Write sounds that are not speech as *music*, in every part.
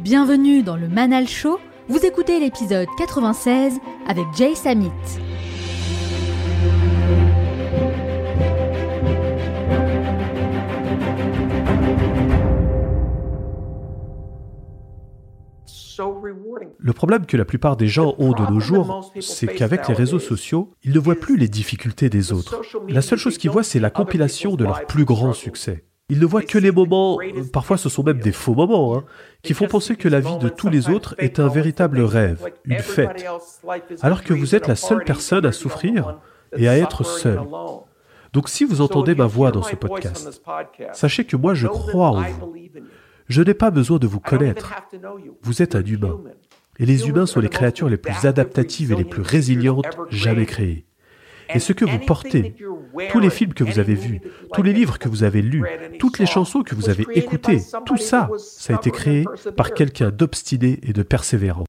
Bienvenue dans le Manal Show. Vous écoutez l'épisode 96 avec Jay Samit. Le problème que la plupart des gens ont de nos jours, c'est qu'avec les réseaux sociaux, ils ne voient plus les difficultés des autres. La seule chose qu'ils voient, c'est la compilation de leurs plus grands succès. Ils ne voient que les moments, parfois ce sont même des faux moments, hein, qui font penser que la vie de tous les autres est un véritable rêve, une fête, alors que vous êtes la seule personne à souffrir et à être seul. Donc si vous entendez ma voix dans ce podcast, sachez que moi je crois en vous. Je n'ai pas besoin de vous connaître. Vous êtes un humain. Et les humains sont les créatures les plus adaptatives et les plus résilientes jamais créées. Et ce que vous portez, tous les films que vous avez vus, tous les livres que vous avez lus, toutes les chansons que vous avez écoutées, tout ça, ça a été créé par quelqu'un d'obstiné et de persévérant.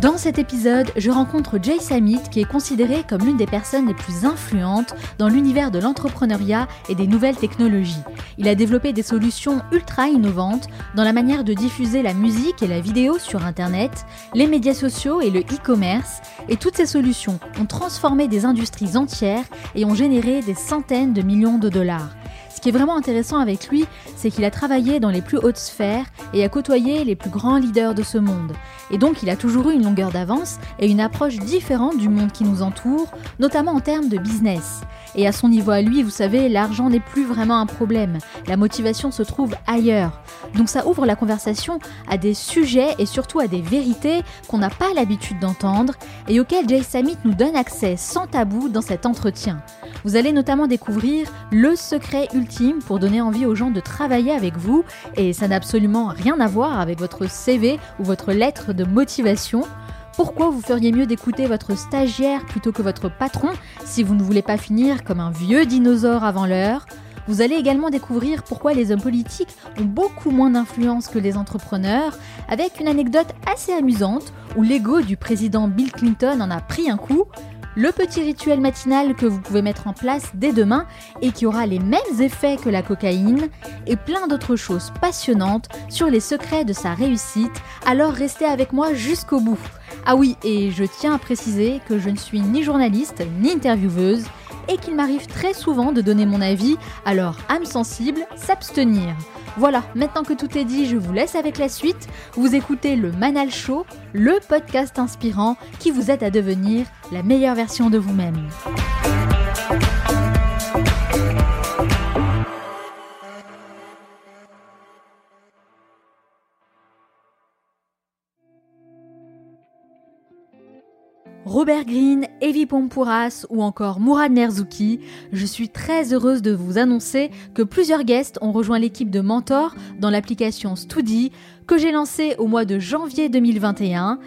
Dans cet épisode, je rencontre Jay Samit qui est considéré comme l'une des personnes les plus influentes dans l'univers de l'entrepreneuriat et des nouvelles technologies. Il a développé des solutions ultra innovantes dans la manière de diffuser la musique et la vidéo sur Internet, les médias sociaux et le e-commerce, et toutes ces solutions ont transformé des industries entières et ont généré des centaines de millions de dollars. Ce qui est vraiment intéressant avec lui, c'est qu'il a travaillé dans les plus hautes sphères et a côtoyé les plus grands leaders de ce monde. Et donc il a toujours eu une longueur d'avance et une approche différente du monde qui nous entoure, notamment en termes de business. Et à son niveau à lui, vous savez, l'argent n'est plus vraiment un problème. La motivation se trouve ailleurs. Donc ça ouvre la conversation à des sujets et surtout à des vérités qu'on n'a pas l'habitude d'entendre et auxquelles Jay Samit nous donne accès sans tabou dans cet entretien. Vous allez notamment découvrir le secret ultime pour donner envie aux gens de travailler avec vous. Et ça n'a absolument rien à voir avec votre CV ou votre lettre de motivation. Pourquoi vous feriez mieux d'écouter votre stagiaire plutôt que votre patron si vous ne voulez pas finir comme un vieux dinosaure avant l'heure? Vous allez également découvrir pourquoi les hommes politiques ont beaucoup moins d'influence que les entrepreneurs, avec une anecdote assez amusante où l'ego du président Bill Clinton en a pris un coup, le petit rituel matinal que vous pouvez mettre en place dès demain et qui aura les mêmes effets que la cocaïne, et plein d'autres choses passionnantes sur les secrets de sa réussite, alors restez avec moi jusqu'au bout. Ah oui, et je tiens à préciser que je ne suis ni journaliste ni intervieweuse et qu'il m'arrive très souvent de donner mon avis, alors âme sensible, s'abstenir. Voilà, maintenant que tout est dit, je vous laisse avec la suite. Vous écoutez le Manal Show, le podcast inspirant qui vous aide à devenir la meilleure version de vous-même. Robert Greene, Evi Pompouras ou encore Mourad Merzouki, je suis très heureuse de vous annoncer que plusieurs guests ont rejoint l'équipe de Mentor dans l'application Studi que j'ai lancée au mois de janvier 2021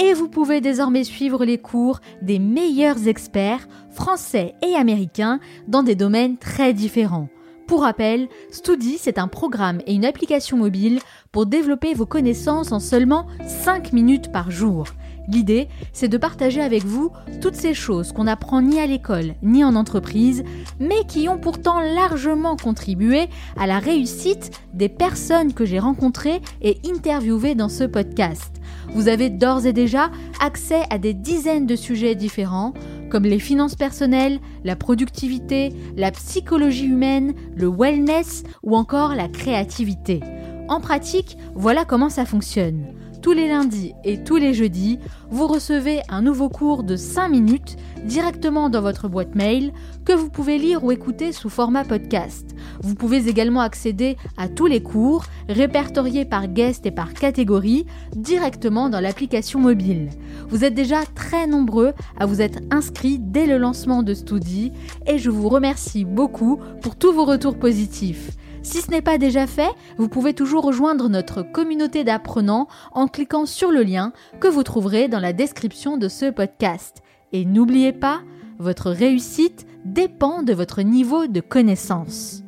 et vous pouvez désormais suivre les cours des meilleurs experts français et américains dans des domaines très différents. Pour rappel, Studi, c'est un programme et une application mobile pour développer vos connaissances en seulement 5 minutes par jour. L'idée, c'est de partager avec vous toutes ces choses qu'on n'apprend ni à l'école ni en entreprise, mais qui ont pourtant largement contribué à la réussite des personnes que j'ai rencontrées et interviewées dans ce podcast. Vous avez d'ores et déjà accès à des dizaines de sujets différents, comme les finances personnelles, la productivité, la psychologie humaine, le wellness ou encore la créativité. En pratique, voilà comment ça fonctionne. Tous les lundis et tous les jeudis, vous recevez un nouveau cours de 5 minutes directement dans votre boîte mail que vous pouvez lire ou écouter sous format podcast. Vous pouvez également accéder à tous les cours répertoriés par guest et par catégorie directement dans l'application mobile. Vous êtes déjà très nombreux à vous être inscrits dès le lancement de Studi et je vous remercie beaucoup pour tous vos retours positifs. Si ce n'est pas déjà fait, vous pouvez toujours rejoindre notre communauté d'apprenants en cliquant sur le lien que vous trouverez dans la description de ce podcast. Et n'oubliez pas, votre réussite dépend de votre niveau de connaissance.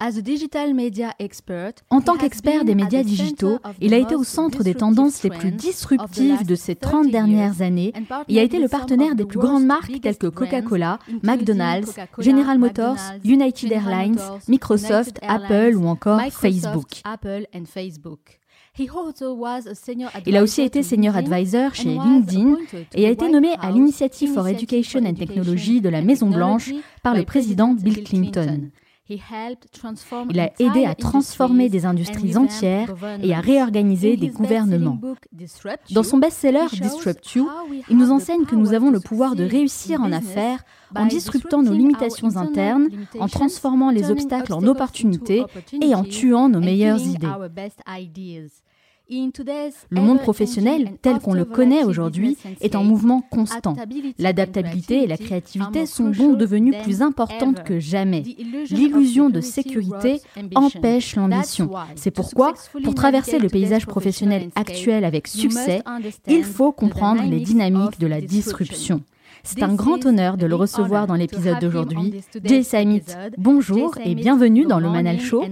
En tant qu'expert des médias digitaux, il a été au centre des tendances les plus disruptives de ces 30 dernières années et a été le partenaire des plus grandes marques telles que Coca-Cola, McDonald's, General Motors, United Airlines, Microsoft, Apple ou encore Facebook. Il a aussi été senior advisor chez LinkedIn et a été nommé à l'Initiative for Education and Technology de la Maison Blanche par le président Bill Clinton. Il a aidé à transformer des industries entières et à réorganiser des gouvernements. Dans son best-seller Disrupt You, il nous enseigne que nous avons le pouvoir de réussir en affaires en disruptant nos limitations internes, en transformant les obstacles en opportunités et en tuant nos meilleures idées. Le monde professionnel, tel qu'on le connaît aujourd'hui, est en mouvement constant. L'adaptabilité et la créativité sont donc devenues plus importantes que jamais. L'illusion de sécurité empêche l'ambition. C'est pourquoi, pour traverser le paysage professionnel actuel avec succès, il faut comprendre les dynamiques de la disruption. C'est un grand honneur de le recevoir dans l'épisode d'aujourd'hui. Jay Samit, bonjour et bienvenue dans le Manal Show.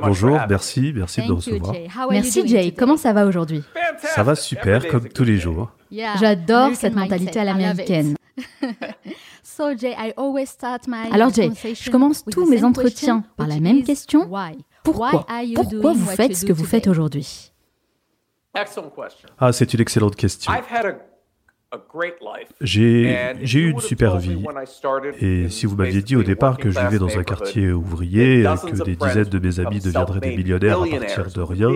Bonjour, merci, merci de nous recevoir. Merci Jay, comment ça va aujourd'hui? Ça va super, comme tous les jours. J'adore cette mentalité à l'américaine. *laughs* Alors Jay, je commence tous mes entretiens par la même question. Pourquoi? Pourquoi vous faites ce que vous faites aujourd'hui? Ah, c'est une excellente question. J'ai eu une super vie. Et si vous m'aviez dit au départ que je vivais dans un quartier ouvrier, que des dizaines de mes amis deviendraient des millionnaires à partir de rien,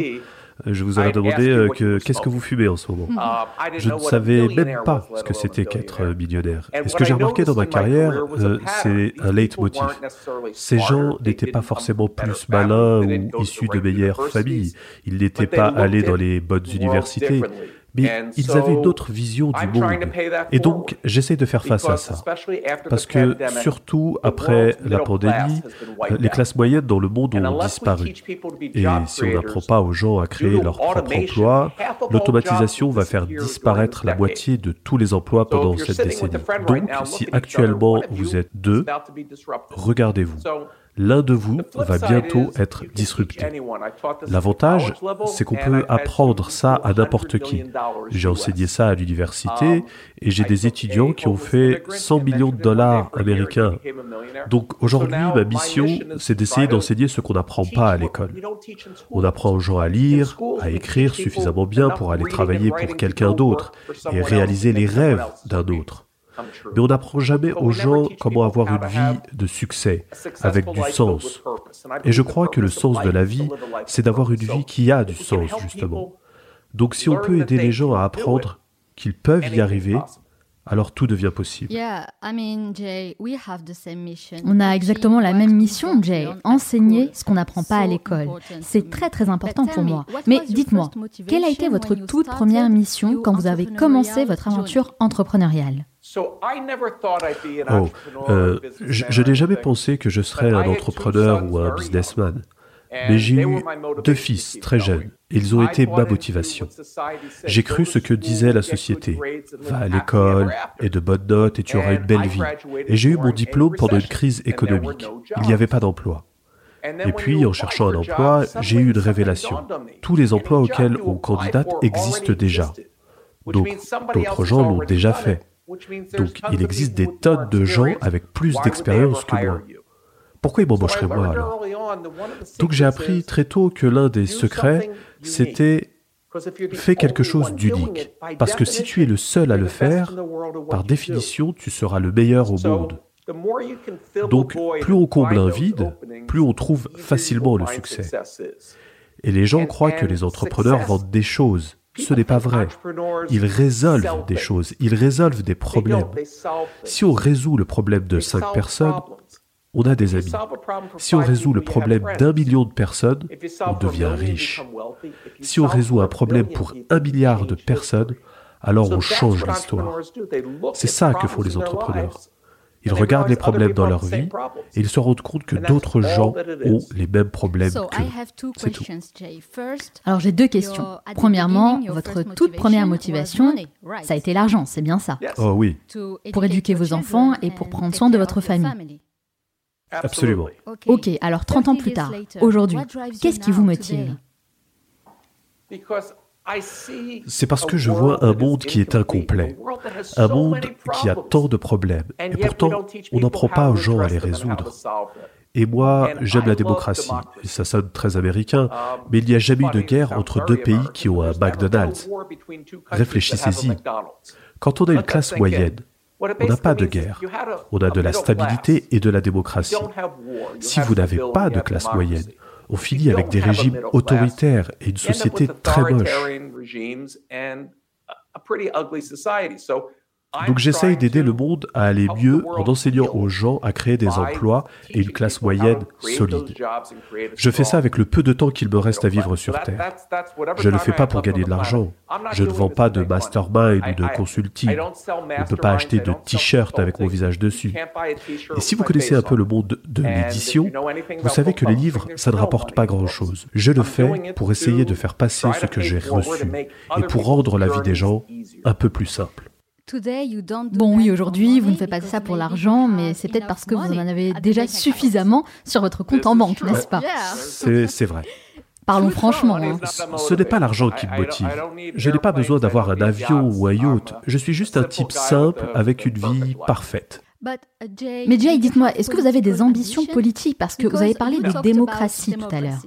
je vous aurais demandé euh, que qu'est-ce que vous fumez en ce moment? Uh, je ne savais même pas ce que c'était qu'être millionnaire. Et ce que j'ai remarqué dans ma carrière, euh, c'est un leitmotiv. Ces gens n'étaient pas forcément plus malins ou issus de meilleures familles. Ils n'étaient pas allés dans les bonnes universités mais ils avaient une autre vision du monde. Et donc, j'essaie de faire face à ça. Parce que, surtout après la pandémie, les classes moyennes dans le monde ont disparu. Et si on n'apprend pas aux gens à créer leur propre emploi, l'automatisation va faire disparaître la moitié de tous les emplois pendant cette décennie. Donc, si actuellement vous êtes deux, regardez-vous l'un de vous va bientôt être disrupté. L'avantage, c'est qu'on peut apprendre ça à n'importe qui. J'ai enseigné ça à l'université et j'ai des étudiants qui ont fait 100 millions de dollars américains. Donc aujourd'hui, ma mission, c'est d'essayer d'enseigner ce qu'on n'apprend pas à l'école. On apprend aux gens à lire, à écrire suffisamment bien pour aller travailler pour quelqu'un d'autre et réaliser les rêves d'un autre. Mais on n'apprend jamais aux gens comment avoir une vie de succès, avec du sens. Et je crois que le sens de la vie, c'est d'avoir une vie qui a du sens, justement. Donc si on peut aider les gens à apprendre qu'ils peuvent y arriver, alors tout devient possible. On a exactement la même mission, Jay, enseigner ce qu'on n'apprend pas à l'école. C'est très très important pour moi. Mais dites-moi, quelle a été votre toute première mission quand vous avez commencé votre aventure entrepreneuriale? Oh, euh, je, n'ai jamais pensé que je serais un entrepreneur ou un businessman. Mais j'ai eu deux fils très jeunes. Ils ont été ma motivation. J'ai cru ce que disait la société. Va à l'école, et de bonnes notes, et tu auras une belle vie. Et j'ai eu mon diplôme pendant une crise économique. Il n'y avait pas d'emploi. Et puis, en cherchant un emploi, j'ai eu une révélation. Tous les emplois auxquels on candidate existent déjà. Donc, d'autres gens l'ont déjà fait. Donc il existe des tonnes de gens avec plus d'expérience que moi? Pourquoi ils m'embaucheraient moi alors? Donc j'ai appris très tôt que l'un des secrets, c'était fais quelque chose d'unique. Parce que si tu es le seul à le faire, par définition, tu seras le meilleur au monde. Donc plus on comble un vide, plus on trouve facilement le succès. Et les gens croient que les entrepreneurs vendent des choses. Ce n'est pas vrai. Ils résolvent des choses, ils résolvent des problèmes. Si on résout le problème de cinq personnes, on a des amis. Si on résout le problème d'un million de personnes, on devient riche. Si on résout un problème pour un milliard de personnes, alors on change l'histoire. C'est ça que font les entrepreneurs. Ils regardent les problèmes dans leur vie et ils se rendent compte que d'autres gens ont les mêmes problèmes qu'eux. C'est tout. Alors j'ai deux questions. Premièrement, votre toute première motivation, ça a été l'argent, c'est bien ça Oh oui. Pour éduquer vos enfants et pour prendre soin de votre famille. Absolument. Ok, alors 30 ans plus tard, aujourd'hui, qu'est-ce qui vous motive? C'est parce que je vois un monde qui est incomplet, un monde qui a tant de problèmes, et pourtant on n'apprend pas aux gens à les résoudre. Et moi, j'aime la démocratie. Ça sonne très américain, mais il n'y a jamais eu de guerre entre deux pays qui ont un McDonald's. Réfléchissez-y. Quand on a une classe moyenne, on n'a pas de guerre. On a de la stabilité et de la démocratie. Si vous n'avez pas de classe moyenne, on finit avec des régimes autoritaires et une société très moche. Donc j'essaye d'aider le monde à aller mieux en enseignant aux gens à créer des emplois et une classe moyenne solide. Je fais ça avec le peu de temps qu'il me reste à vivre sur Terre. Je ne le fais pas pour gagner de l'argent. Je ne vends pas de mastermind ou de consulting. On ne peut pas acheter de t-shirt avec mon visage dessus. Et si vous connaissez un peu le monde de l'édition, vous savez que les livres, ça ne rapporte pas grand-chose. Je le fais pour essayer de faire passer ce que j'ai reçu et pour rendre la vie des gens un peu plus simple. Bon, oui, aujourd'hui, vous ne faites pas ça pour l'argent, mais c'est peut-être parce que vous en avez déjà suffisamment sur votre compte en banque, n'est-ce pas C'est vrai. Parlons franchement. Hein. Ce n'est pas l'argent qui me motive. Je n'ai pas besoin d'avoir un avion ou un yacht. Je suis juste un type simple avec une vie parfaite. Mais Jay, dites-moi, est-ce que vous avez des ambitions politiques? Parce que vous avez parlé de démocratie tout à l'heure.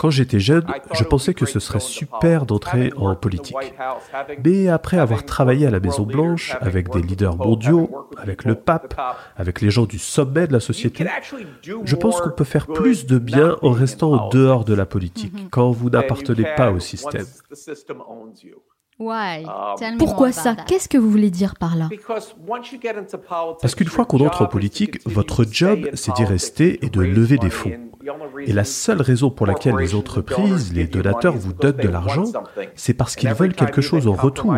Quand j'étais jeune, je pensais que ce serait super d'entrer en politique. Mais après avoir travaillé à la Maison Blanche avec des leaders mondiaux, avec le pape, avec les gens du sommet de la société, je pense qu'on peut faire plus de bien en restant au dehors de la politique, quand vous n'appartenez pas au système. Pourquoi ça? Qu'est-ce que vous voulez dire par là? Parce qu'une fois qu'on entre en politique, votre job, c'est d'y rester et de lever des fonds. Et la seule raison pour laquelle les entreprises, les donateurs vous donnent de l'argent, c'est parce qu'ils veulent quelque chose en retour.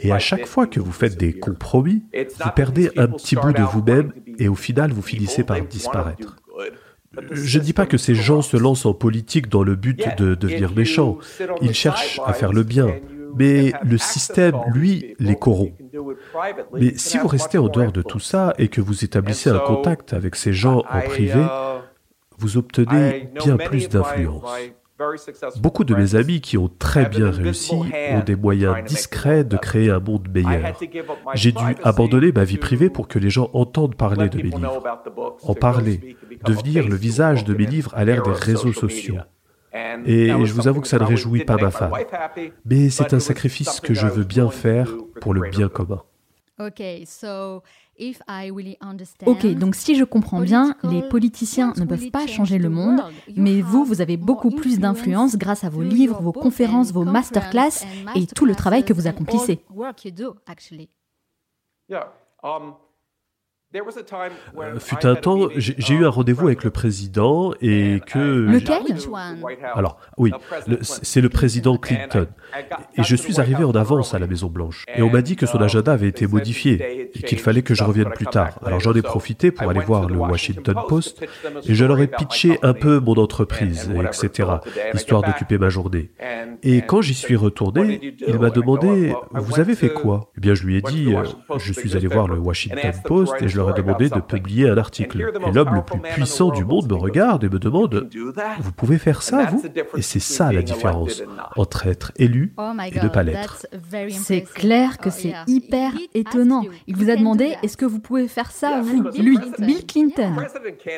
Et à chaque fois que vous faites des compromis, vous perdez un petit bout de vous-même et au final, vous finissez par disparaître. Je ne dis pas que ces gens se lancent en politique dans le but de devenir méchants. Ils cherchent à faire le bien. Mais le système, lui, les corrompt. Mais si vous restez en dehors de tout ça et que vous établissez un contact avec ces gens en privé, vous obtenez bien plus d'influence. Beaucoup de mes amis qui ont très bien réussi ont des moyens discrets de créer un monde meilleur. J'ai dû abandonner ma vie privée pour que les gens entendent parler de mes livres. En parler, devenir le visage de mes livres à l'ère des réseaux sociaux. Et je vous avoue que ça ne réjouit pas ma femme. Mais c'est un sacrifice que je veux bien faire pour le bien commun. Ok, donc si je comprends bien, les politiciens ne peuvent pas changer le monde, mais vous, vous avez beaucoup plus d'influence grâce à vos livres, vos conférences, vos masterclass et tout le travail que vous accomplissez. Euh, fut un temps, j'ai eu un rendez-vous avec le président et que... Lequel Alors, oui, c'est le président Clinton. Et je suis arrivé en avance à la Maison Blanche. Et on m'a dit que son agenda avait été modifié et qu'il fallait que je revienne plus tard. Alors j'en ai profité pour aller voir le Washington Post et je leur ai pitché un peu mon entreprise, etc., histoire d'occuper ma journée. Et quand j'y suis retourné, il m'a demandé, vous avez fait quoi? Eh bien, je lui ai dit, euh, je suis allé voir le Washington Post et je leur ai demandé de publier un article. Et l'homme le plus puissant du monde me regarde et me demande, vous pouvez faire ça, vous? Et c'est ça la différence entre être élu oh et ne pas l'être. C'est clair que c'est hyper étonnant. Il vous a demandé, est-ce que vous pouvez faire ça, vous? Lui, Bill Clinton.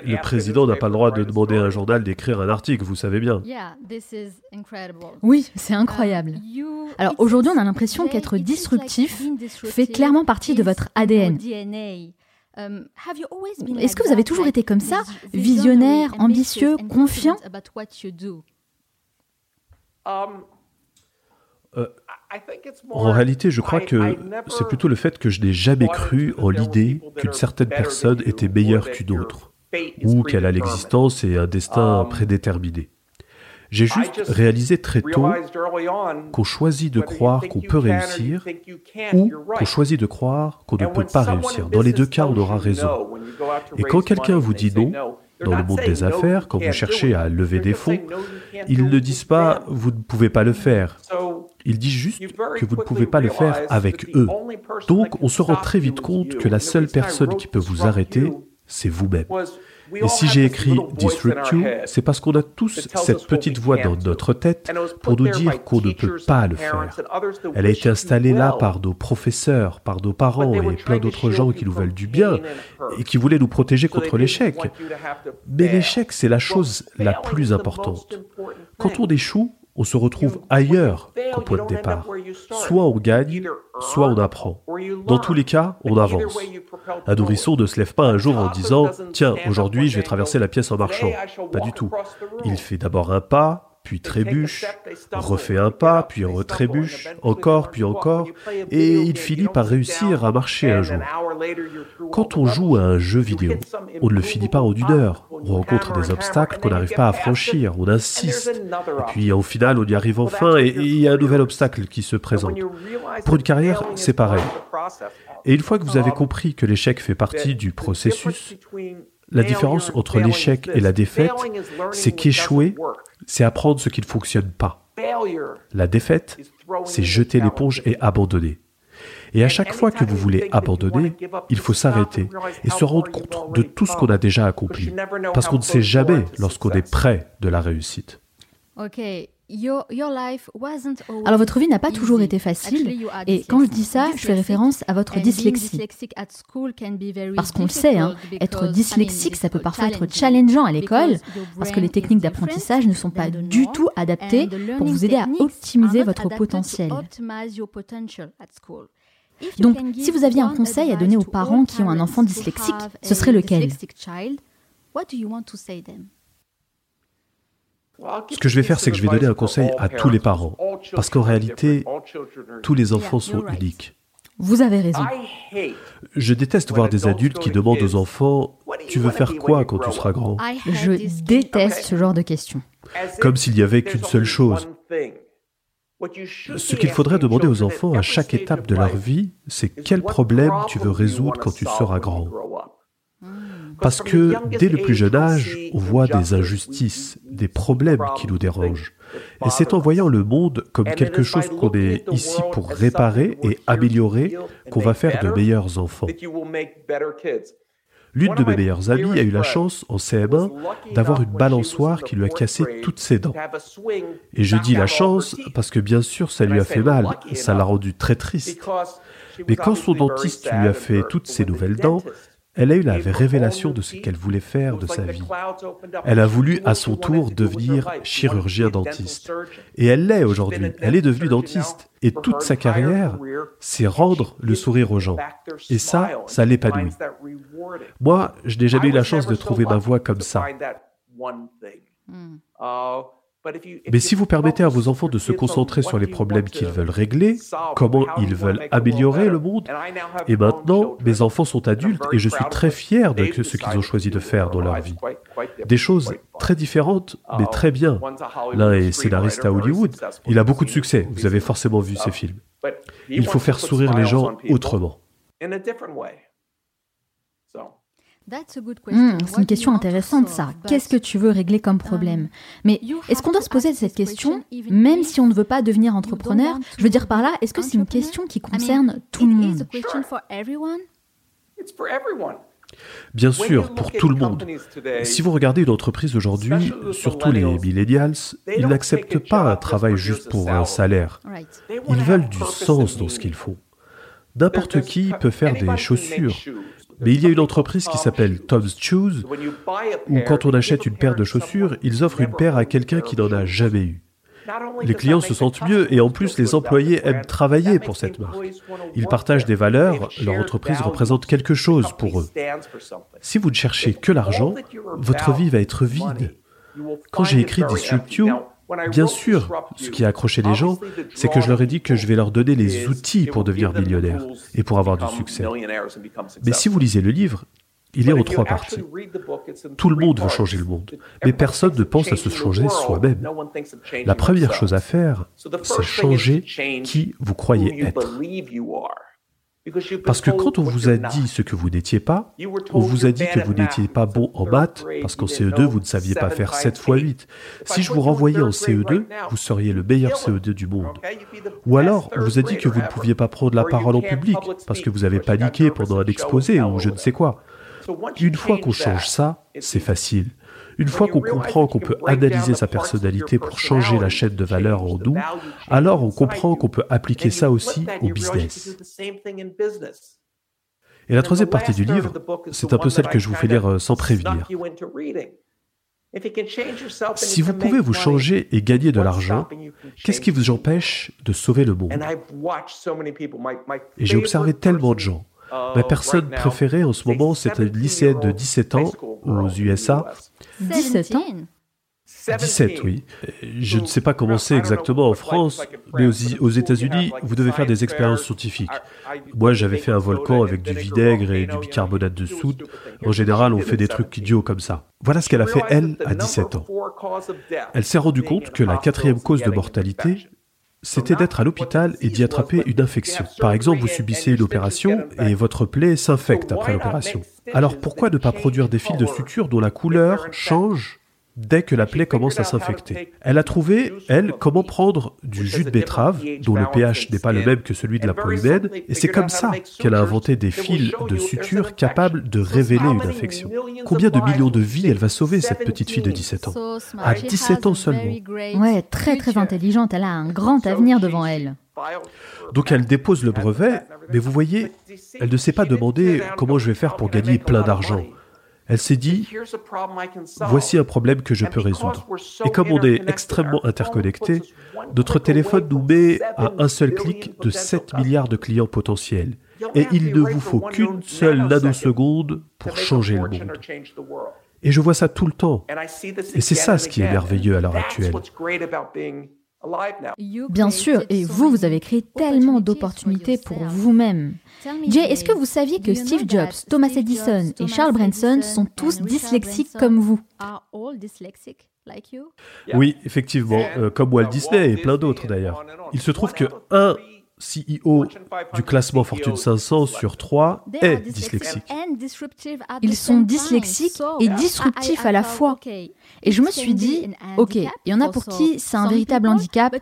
Le président n'a pas le droit de demander à un journal d'écrire un article, vous savez bien. Oui, c'est incroyable. Alors aujourd'hui, on a l'impression qu'être disruptif fait clairement partie de votre ADN. Um, Est-ce que vous avez toujours été comme ça, visionnaire, ambitieux, confiant? um, euh, en réalité, je crois que c'est plutôt le fait que je n'ai jamais cru en l'idée qu'une certaine personne était meilleure qu'une autre, ou qu'elle a l'existence et un destin um, prédéterminé. J'ai juste réalisé très tôt qu'on choisit de croire qu'on peut réussir ou qu'on choisit de croire qu'on ne peut pas réussir. Dans les deux cas, on aura raison. Et quand quelqu'un vous dit non, dans le monde des affaires, quand vous cherchez à lever des fonds, ils ne disent pas vous ne pouvez pas le faire. Il dit juste que vous ne pouvez pas le faire avec eux. Donc, on se rend très vite compte que la seule personne qui peut vous arrêter, c'est vous-même. Et si j'ai écrit Disrupt You, c'est parce qu'on a tous cette petite voix dans notre tête pour nous dire qu'on ne peut pas le faire. Elle a été installée là par nos professeurs, par nos parents et plein d'autres gens qui nous veulent du bien et qui voulaient nous protéger contre l'échec. Mais l'échec, c'est la chose la plus importante. Quand on échoue, on se retrouve ailleurs qu'au point de départ. Soit on gagne, soit on apprend. Dans tous les cas, on avance. Un nourrisson ne se lève pas un jour en disant ⁇ Tiens, aujourd'hui je vais traverser la pièce en marchant ⁇ Pas du tout. Il fait d'abord un pas, puis trébuche, refait un pas, puis retrébuche, encore, puis encore, et il finit par réussir à marcher un jour. Quand on joue à un jeu vidéo, on ne le finit pas en une heure. On rencontre des obstacles qu'on n'arrive pas à franchir, on insiste, et puis au final on y arrive enfin, et il y a un nouvel obstacle qui se présente. Pour une carrière, c'est pareil. Et une fois que vous avez compris que l'échec fait partie du processus, la différence entre l'échec et la défaite, c'est qu'échouer, c'est apprendre ce qui ne fonctionne pas. La défaite, c'est jeter l'éponge et abandonner. Et à chaque fois que vous voulez abandonner, il faut s'arrêter et se rendre compte de tout ce qu'on a déjà accompli. Parce qu'on ne sait jamais lorsqu'on est près de la réussite. Ok, alors votre vie n'a pas toujours été facile et quand je dis ça, je fais référence à votre dyslexie. Parce qu'on le sait, hein, être dyslexique, ça peut parfois être challengeant à l'école parce que les techniques d'apprentissage ne sont pas du tout adaptées pour vous aider à optimiser votre potentiel. Donc, si vous aviez un conseil à donner aux parents qui ont un enfant dyslexique, ce serait lequel ce que je vais faire, c'est que je vais donner un conseil à tous les parents, parce qu'en réalité, tous les enfants sont uniques. Vous avez raison. Je déteste voir des adultes qui demandent aux enfants Tu veux faire quoi quand tu seras grand? Je déteste ce genre de questions. Comme s'il n'y avait qu'une seule chose. Ce qu'il faudrait demander aux enfants à chaque étape de leur vie, c'est quel problème tu veux résoudre quand tu seras grand? Parce que dès le plus jeune âge, on voit des injustices, des problèmes qui nous dérangent. Et c'est en voyant le monde comme quelque chose qu'on est ici pour réparer et améliorer qu'on va faire de meilleurs enfants. L'une de mes meilleures amies a eu la chance, en CM1, d'avoir une balançoire qui lui a cassé toutes ses dents. Et je dis la chance parce que bien sûr ça lui a fait mal, ça l'a rendu très triste. Mais quand son dentiste lui a fait toutes ses nouvelles dents, elle a eu la révélation de ce qu'elle voulait faire de sa vie. Elle a voulu à son tour devenir chirurgien dentiste. Et elle l'est aujourd'hui. Elle est devenue dentiste. Et toute sa carrière, c'est rendre le sourire aux gens. Et ça, ça l'épanouit. Moi, je n'ai jamais eu la chance de trouver ma voie comme ça. Mais si vous permettez à vos enfants de se concentrer sur les problèmes qu'ils veulent régler, comment ils veulent améliorer le monde, et maintenant, mes enfants sont adultes et je suis très fier de ce qu'ils ont choisi de faire dans leur vie. Des choses très différentes, mais très bien. L'un est scénariste à Hollywood, il a beaucoup de succès, vous avez forcément vu ses films. Il faut faire sourire les gens autrement. Hmm, c'est une question intéressante, ça. Qu'est-ce que tu veux régler comme problème? Mais est-ce qu'on doit se poser cette question, même si on ne veut pas devenir entrepreneur? Je veux dire par là, est-ce que c'est une question qui concerne tout le monde? Bien sûr, pour tout le monde. Si vous regardez une entreprise aujourd'hui, surtout les millennials, ils n'acceptent pas un travail juste pour un salaire. Ils veulent du sens dans ce qu'ils font. N'importe qui peut faire des chaussures, mais il y a une entreprise qui s'appelle Tom's Shoes, où quand on achète une paire de chaussures, ils offrent une paire à quelqu'un qui n'en a jamais eu. Les clients se sentent mieux et en plus les employés aiment travailler pour cette marque. Ils partagent des valeurs, leur entreprise représente quelque chose pour eux. Si vous ne cherchez que l'argent, votre vie va être vide. Quand j'ai écrit Disrupt You, Bien sûr, ce qui a accroché les gens, c'est que je leur ai dit que je vais leur donner les outils pour devenir millionnaires et pour avoir du succès. Mais si vous lisez le livre, il est en trois parties. Tout le monde veut changer le monde, mais personne ne pense à se changer soi-même. La première chose à faire, c'est changer qui vous croyez être. Parce que quand on vous a dit ce que vous n'étiez pas, on vous a dit que vous n'étiez pas bon en maths, parce qu'en CE2, vous ne saviez pas faire 7 x 8. Si je vous renvoyais en CE2, vous seriez le meilleur CE2 du monde. Ou alors, on vous a dit que vous ne pouviez pas prendre la parole en public, parce que vous avez paniqué pendant un exposé ou je ne sais quoi. Une fois qu'on change ça, c'est facile. Une fois qu'on comprend qu'on peut analyser sa personnalité pour changer la chaîne de valeur en nous, alors on comprend qu'on peut appliquer ça aussi au business. Et la troisième partie du livre, c'est un peu celle que je vous fais lire euh, sans prévenir. Si vous pouvez vous changer et gagner de l'argent, qu'est-ce qui vous empêche de sauver le monde? Et j'ai observé tellement de gens. Ma personne préférée en ce moment, c'est une lycéenne de 17 ans aux USA 17 ans? 17, oui. Je ne sais pas comment c'est exactement en France, mais aux, États-Unis, vous devez faire des expériences scientifiques. Moi, j'avais fait un volcan avec du vinaigre et du bicarbonate de soude. En général, on fait des trucs idiots comme ça. Voilà ce qu'elle a fait, elle, à 17 ans. Elle s'est rendue compte que la quatrième cause de mortalité, c'était d'être à l'hôpital et d'y attraper une infection. Par exemple, vous subissez une opération et votre plaie s'infecte après l'opération. Alors pourquoi ne pas produire des fils de suture dont la couleur change? Dès que la plaie commence à s'infecter. Elle a trouvé, elle, comment prendre du jus de betterave, dont le pH n'est pas le même que celui de la peau humaine, et c'est comme ça qu'elle a inventé des fils de suture capables de révéler une infection. Combien de millions de vies elle va sauver, cette petite fille de 17 ans À 17 ans seulement. Ouais, très très intelligente, elle a un grand avenir devant elle. Donc elle dépose le brevet, mais vous voyez, elle ne s'est pas demandé comment je vais faire pour gagner plein d'argent. Elle s'est dit, voici un problème que je peux résoudre. Et comme on est extrêmement interconnecté, notre téléphone nous met à un seul clic de 7 milliards de clients potentiels. Et il ne vous faut qu'une seule nanoseconde pour changer le monde. Et je vois ça tout le temps. Et c'est ça ce qui est merveilleux à l'heure actuelle. Bien sûr, et vous, vous avez créé tellement d'opportunités pour vous-même. Jay, est-ce que vous saviez que Steve Jobs, Thomas Edison et Charles Branson sont tous dyslexiques comme vous? Oui, effectivement, euh, comme Walt Disney et plein d'autres d'ailleurs. Il se trouve que un CEO du classement Fortune 500 sur 3 est dyslexique. Ils sont dyslexiques et disruptifs à la fois. Et je me suis dit, ok, il y en a pour qui c'est un véritable handicap,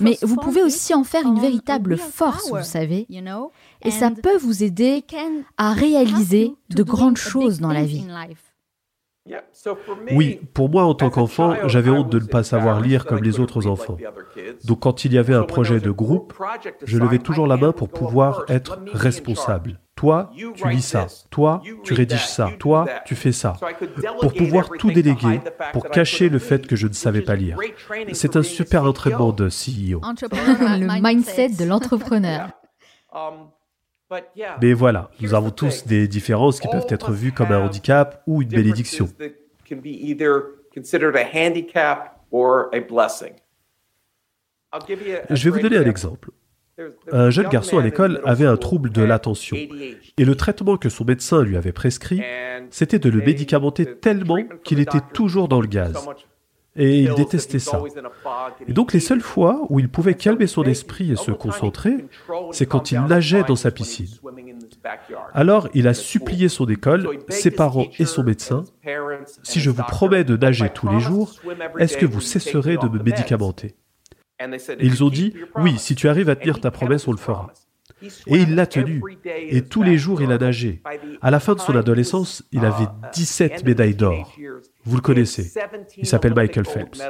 mais vous pouvez aussi en faire une véritable force, vous savez. Et ça peut vous aider à réaliser de grandes choses dans la vie. Oui, pour moi en tant qu'enfant, j'avais honte de ne pas savoir lire comme les autres enfants. Donc quand il y avait un projet de groupe, je levais toujours la main pour pouvoir être responsable. Toi, tu lis ça. Toi, tu rédiges ça. Toi, tu fais ça. Pour pouvoir tout déléguer, pour cacher le fait que je ne savais pas lire. C'est un super entraînement de CEO. Le mindset de l'entrepreneur. Mais voilà, nous avons tous des différences qui peuvent être vues comme un handicap ou une bénédiction. Je vais vous donner un exemple. Un jeune garçon à l'école avait un trouble de l'attention et le traitement que son médecin lui avait prescrit, c'était de le médicamenter tellement qu'il était toujours dans le gaz. Et il détestait ça. Et donc les seules fois où il pouvait calmer son esprit et se concentrer, c'est quand il nageait dans sa piscine. Alors il a supplié son école, ses parents et son médecin, si je vous promets de nager tous les jours, est-ce que vous cesserez de me médicamenter Et ils ont dit, oui, si tu arrives à tenir ta promesse, on le fera. Et il l'a tenu. Et tous les jours, il a nagé. À la fin de son adolescence, il avait 17 médailles d'or. Vous le connaissez. Il s'appelle Michael Phelps.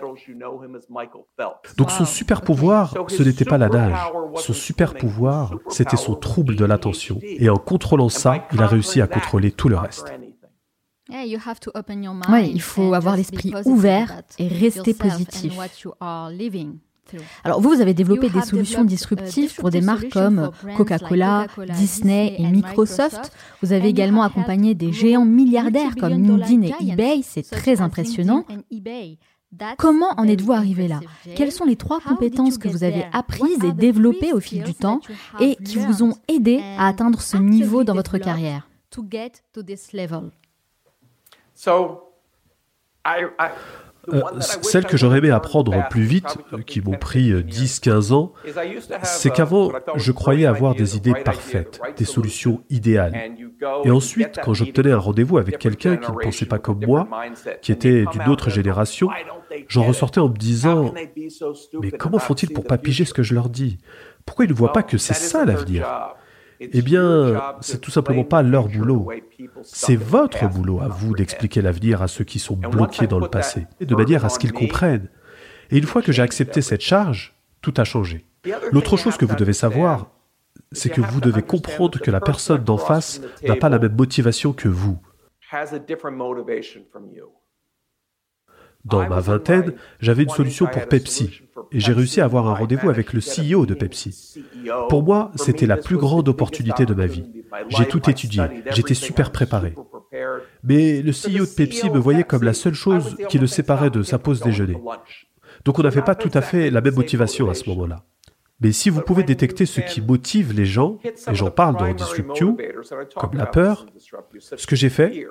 Donc son super pouvoir, ce n'était pas la nage. Son super pouvoir, c'était son trouble de l'attention. Et en contrôlant ça, il a réussi à contrôler tout le reste. Oui, il faut avoir l'esprit ouvert et rester positif. Alors vous, vous avez développé des solutions disruptives pour des marques comme Coca-Cola, Disney et Microsoft. Vous avez également accompagné des géants milliardaires comme LinkedIn et eBay. C'est très impressionnant. Comment en êtes-vous arrivé là Quelles sont les trois compétences que vous avez apprises et développées au fil du temps et qui vous ont aidé à atteindre ce niveau dans votre carrière? Euh, celles que j'aurais aimé apprendre plus vite, qui m'ont pris 10-15 ans, c'est qu'avant, je croyais avoir des idées parfaites, des solutions idéales. Et ensuite, quand j'obtenais un rendez-vous avec quelqu'un qui ne pensait pas comme moi, qui était d'une autre génération, j'en ressortais en me disant Mais comment font-ils pour pas piger ce que je leur dis? Pourquoi ils ne voient pas que c'est ça l'avenir? Eh bien, c'est tout simplement pas leur boulot. C'est votre boulot à vous d'expliquer l'avenir à ceux qui sont bloqués dans le passé, de manière à ce qu'ils comprennent. Et une fois que j'ai accepté cette charge, tout a changé. L'autre chose que vous devez savoir, c'est que vous devez comprendre que la personne d'en face n'a pas la même motivation que vous. Dans ma vingtaine, j'avais une solution pour Pepsi et j'ai réussi à avoir un rendez-vous avec le CEO de Pepsi. Pour moi, c'était la plus grande opportunité de ma vie. J'ai tout étudié, j'étais super préparé. Mais le CEO de Pepsi me voyait comme la seule chose qui le séparait de sa pause déjeuner. Donc on n'avait pas tout à fait la même motivation à ce moment-là. Mais si vous pouvez détecter ce qui motive les gens, et j'en parle dans Disrupt You, comme la peur, ce que j'ai fait,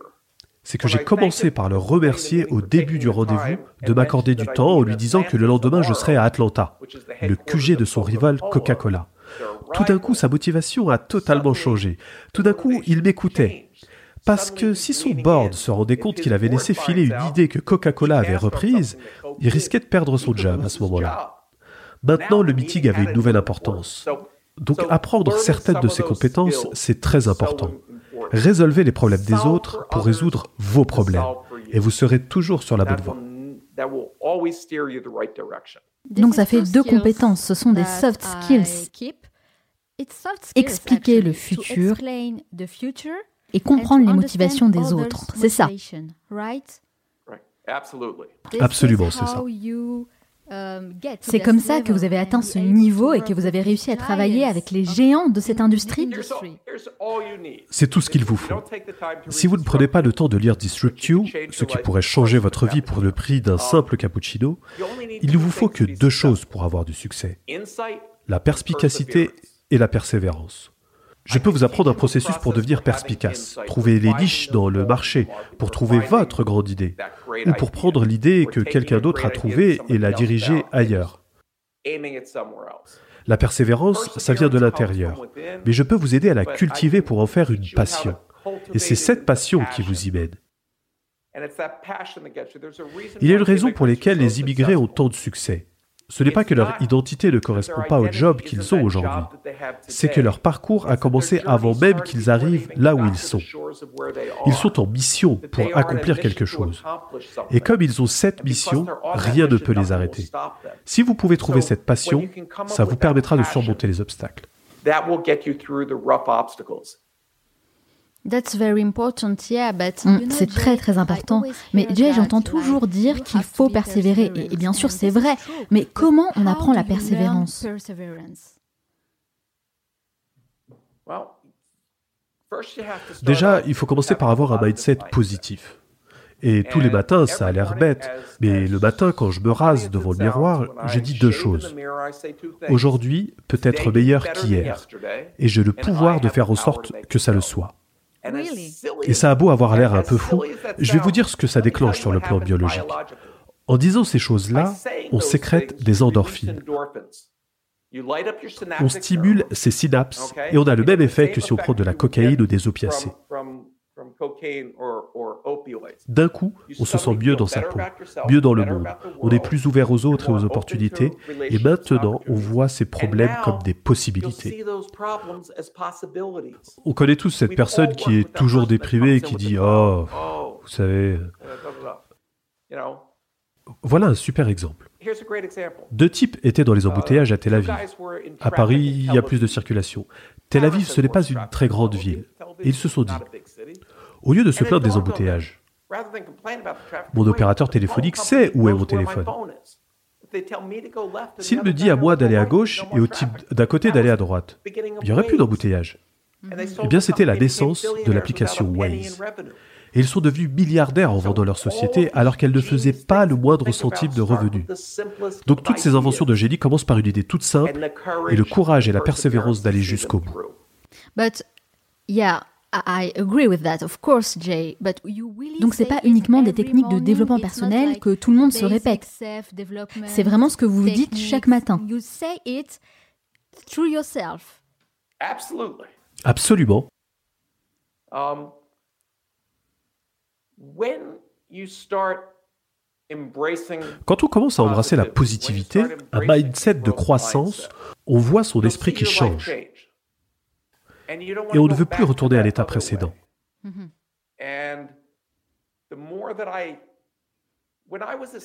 c'est que j'ai commencé par le remercier au début du rendez-vous de m'accorder du temps en lui disant que le lendemain je serais à Atlanta, le QG de son rival Coca-Cola. Tout d'un coup, sa motivation a totalement changé. Tout d'un coup, il m'écoutait. Parce que si son board se rendait compte qu'il avait laissé filer une idée que Coca-Cola avait reprise, il risquait de perdre son job à ce moment-là. Maintenant, le meeting avait une nouvelle importance. Donc apprendre certaines de ses compétences, c'est très important. Résolvez les problèmes des autres pour résoudre vos problèmes et vous serez toujours sur la bonne voie. Donc ça fait deux compétences, ce sont des soft skills. Expliquer le futur et comprendre les motivations des autres, c'est ça. Absolument, c'est ça. Euh, C'est comme ça que vous avez atteint ce niveau et que vous avez réussi à travailler avec les géants de cette industrie C'est tout ce qu'il vous faut. Si vous ne prenez pas le temps de lire Disrupt You, ce qui pourrait changer votre vie pour le prix d'un simple cappuccino, il ne vous faut que deux choses pour avoir du succès. La perspicacité et la persévérance. Je peux vous apprendre un processus pour devenir perspicace, trouver les niches dans le marché, pour trouver votre grande idée, ou pour prendre l'idée que quelqu'un d'autre a trouvée et la diriger ailleurs. La persévérance, ça vient de l'intérieur, mais je peux vous aider à la cultiver pour en faire une passion. Et c'est cette passion qui vous y mène. Il y a une raison pour laquelle les immigrés ont tant de succès. Ce n'est pas que leur identité ne correspond pas au job qu'ils ont aujourd'hui, c'est que leur parcours a commencé avant même qu'ils arrivent là où ils sont. Ils sont en mission pour accomplir quelque chose. Et comme ils ont cette mission, rien ne peut les arrêter. Si vous pouvez trouver cette passion, ça vous permettra de surmonter les obstacles. Mm, c'est très très important. Mais Jay, j'entends toujours dire qu'il faut persévérer. Et, bien sûr, c'est vrai. Mais comment on apprend la persévérance? Déjà, il faut commencer par avoir un mindset positif. Et tous les matins, ça a l'air bête, mais le matin, quand je me rase devant le miroir, je dis deux choses. Aujourd'hui peut être meilleur qu'hier, et j'ai le pouvoir de faire en sorte que ça le soit. Et ça a beau avoir l'air un peu fou, je vais vous dire ce que ça déclenche sur le plan biologique. En disant ces choses-là, on sécrète des endorphines. On stimule ces synapses et on a le même effet que si on prend de la cocaïne ou des opiacés. D'un coup, on se sent mieux dans sa peau, mieux dans le monde. On est plus ouvert aux autres et aux opportunités. Et maintenant, on voit ces problèmes comme des possibilités. On connaît tous cette personne qui est toujours déprimée et qui dit Oh, oh vous savez. Voilà un super exemple. Deux types étaient dans les embouteillages à Tel Aviv. À Paris, il y a plus de circulation. Tel Aviv, ce n'est pas une très grande ville. Et ils se sont dit, au lieu de se plaindre des embouteillages, mon opérateur téléphonique sait où est mon téléphone. S'il me dit à moi d'aller à gauche et au type d'à côté d'aller à droite, il n'y aurait plus d'embouteillage. Eh bien, c'était la naissance de l'application Waze. Et ils sont devenus milliardaires en vendant leur société alors qu'elle ne faisait pas le moindre centime de revenus. Donc toutes ces inventions de génie commencent par une idée toute simple et le courage et la persévérance d'aller jusqu'au bout. But yeah, Donc c'est pas uniquement des techniques de développement personnel que tout le monde se répète. C'est vraiment ce que vous vous dites chaque matin. Absolument. Um, quand on commence à embrasser la positivité, un mindset de croissance, on voit son esprit qui change. Et on ne veut plus retourner à l'état précédent.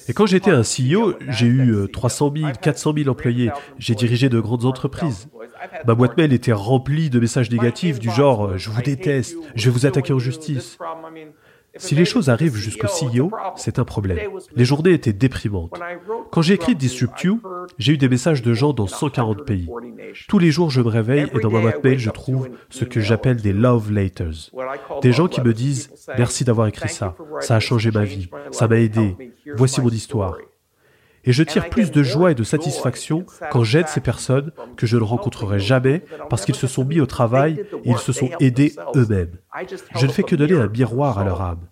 Et quand j'étais un CEO, j'ai eu 300 000, 400 000 employés. J'ai dirigé de grandes entreprises. Ma boîte mail était remplie de messages négatifs du genre ⁇ Je vous déteste, je vais vous attaquer en justice ⁇ si les choses arrivent jusqu'au CEO, c'est un problème. Les journées étaient déprimantes. Quand j'ai écrit Disrupt You, j'ai eu des messages de gens dans 140 pays. Tous les jours, je me réveille et dans ma boîte mail, je trouve ce que j'appelle des love letters. Des gens qui me disent Merci d'avoir écrit ça. Ça a changé ma vie. Ça m'a aidé. Voici mon histoire. Et je tire plus de joie et de satisfaction quand j'aide ces personnes que je ne rencontrerai jamais parce qu'ils se sont mis au travail et ils se sont aidés eux-mêmes. Je ne fais que donner un miroir à leur âme.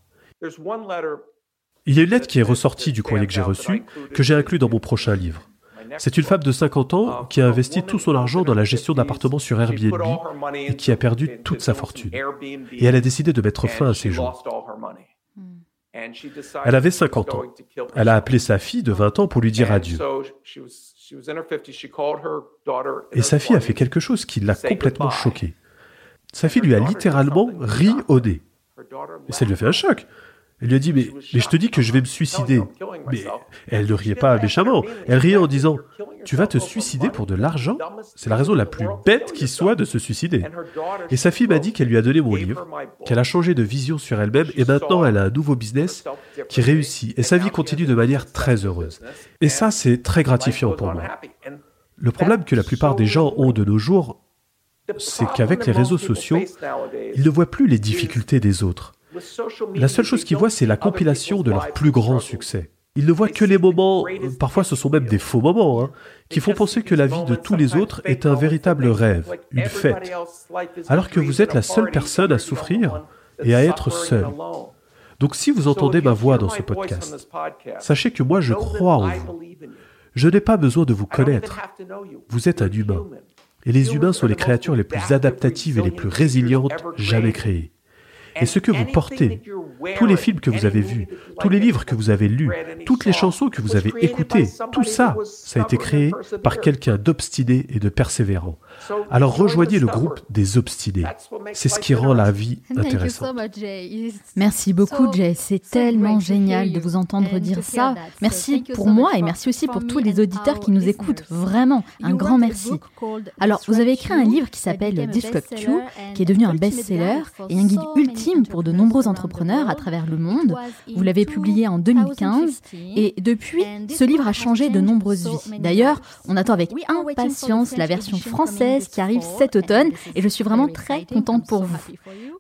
Il y a une lettre qui est ressortie du courrier que j'ai reçu, que j'ai inclus dans mon prochain livre. C'est une femme de 50 ans qui a investi tout son argent dans la gestion d'appartements sur Airbnb et qui a perdu toute sa fortune. Et elle a décidé de mettre fin à ses jours. Elle avait 50 ans. Elle a appelé sa fille de 20 ans pour lui dire adieu. Et sa fille a fait quelque chose qui l'a complètement choquée. Sa fille lui a littéralement ri au nez. Et ça lui a fait un choc. Elle lui a dit, mais, je te dis que je vais me suicider. Mais elle ne riait pas méchamment. Elle riait en disant, tu vas te suicider pour de l'argent? C'est la raison la plus bête qui soit de se suicider. Et sa fille m'a dit qu'elle lui a donné mon livre, qu'elle a changé de vision sur elle-même et maintenant elle a un nouveau business qui réussit. Et sa vie continue de manière très heureuse. Et ça, c'est très gratifiant pour moi. Le problème que la plupart des gens ont de nos jours, c'est qu'avec les réseaux sociaux, ils ne voient plus les difficultés des autres. La seule chose qu'ils voient, c'est la compilation de leurs plus grands succès. Ils ne voient que les moments, parfois ce sont même des faux moments, hein, qui font penser que la vie de tous les autres est un véritable rêve, une fête, alors que vous êtes la seule personne à souffrir et à être seul. Donc si vous entendez ma voix dans ce podcast, sachez que moi je crois en vous. Je n'ai pas besoin de vous connaître. Vous êtes un humain. Et les humains sont les créatures les plus adaptatives et les plus résilientes jamais créées. Et ce que vous portez, tous les films que vous avez vus, tous les livres que vous avez lus, toutes les chansons que vous avez écoutées, tout ça, ça a été créé par quelqu'un d'obstiné et de persévérant. Alors rejoignez le groupe des obstinés. C'est ce qui rend la vie intéressante. Merci beaucoup Jay, c'est tellement génial de vous entendre dire ça. Merci pour moi et merci aussi pour tous les auditeurs qui nous écoutent. Vraiment, un grand merci. Alors, vous avez écrit un livre qui s'appelle Disrupt You, qui est devenu un best-seller et un guide ultime pour de nombreux entrepreneurs à travers le monde. Vous l'avez publié en 2015 et depuis, ce livre a changé de nombreuses vies. D'ailleurs, on attend avec impatience la version française qui arrive cet automne et je suis vraiment très contente pour vous.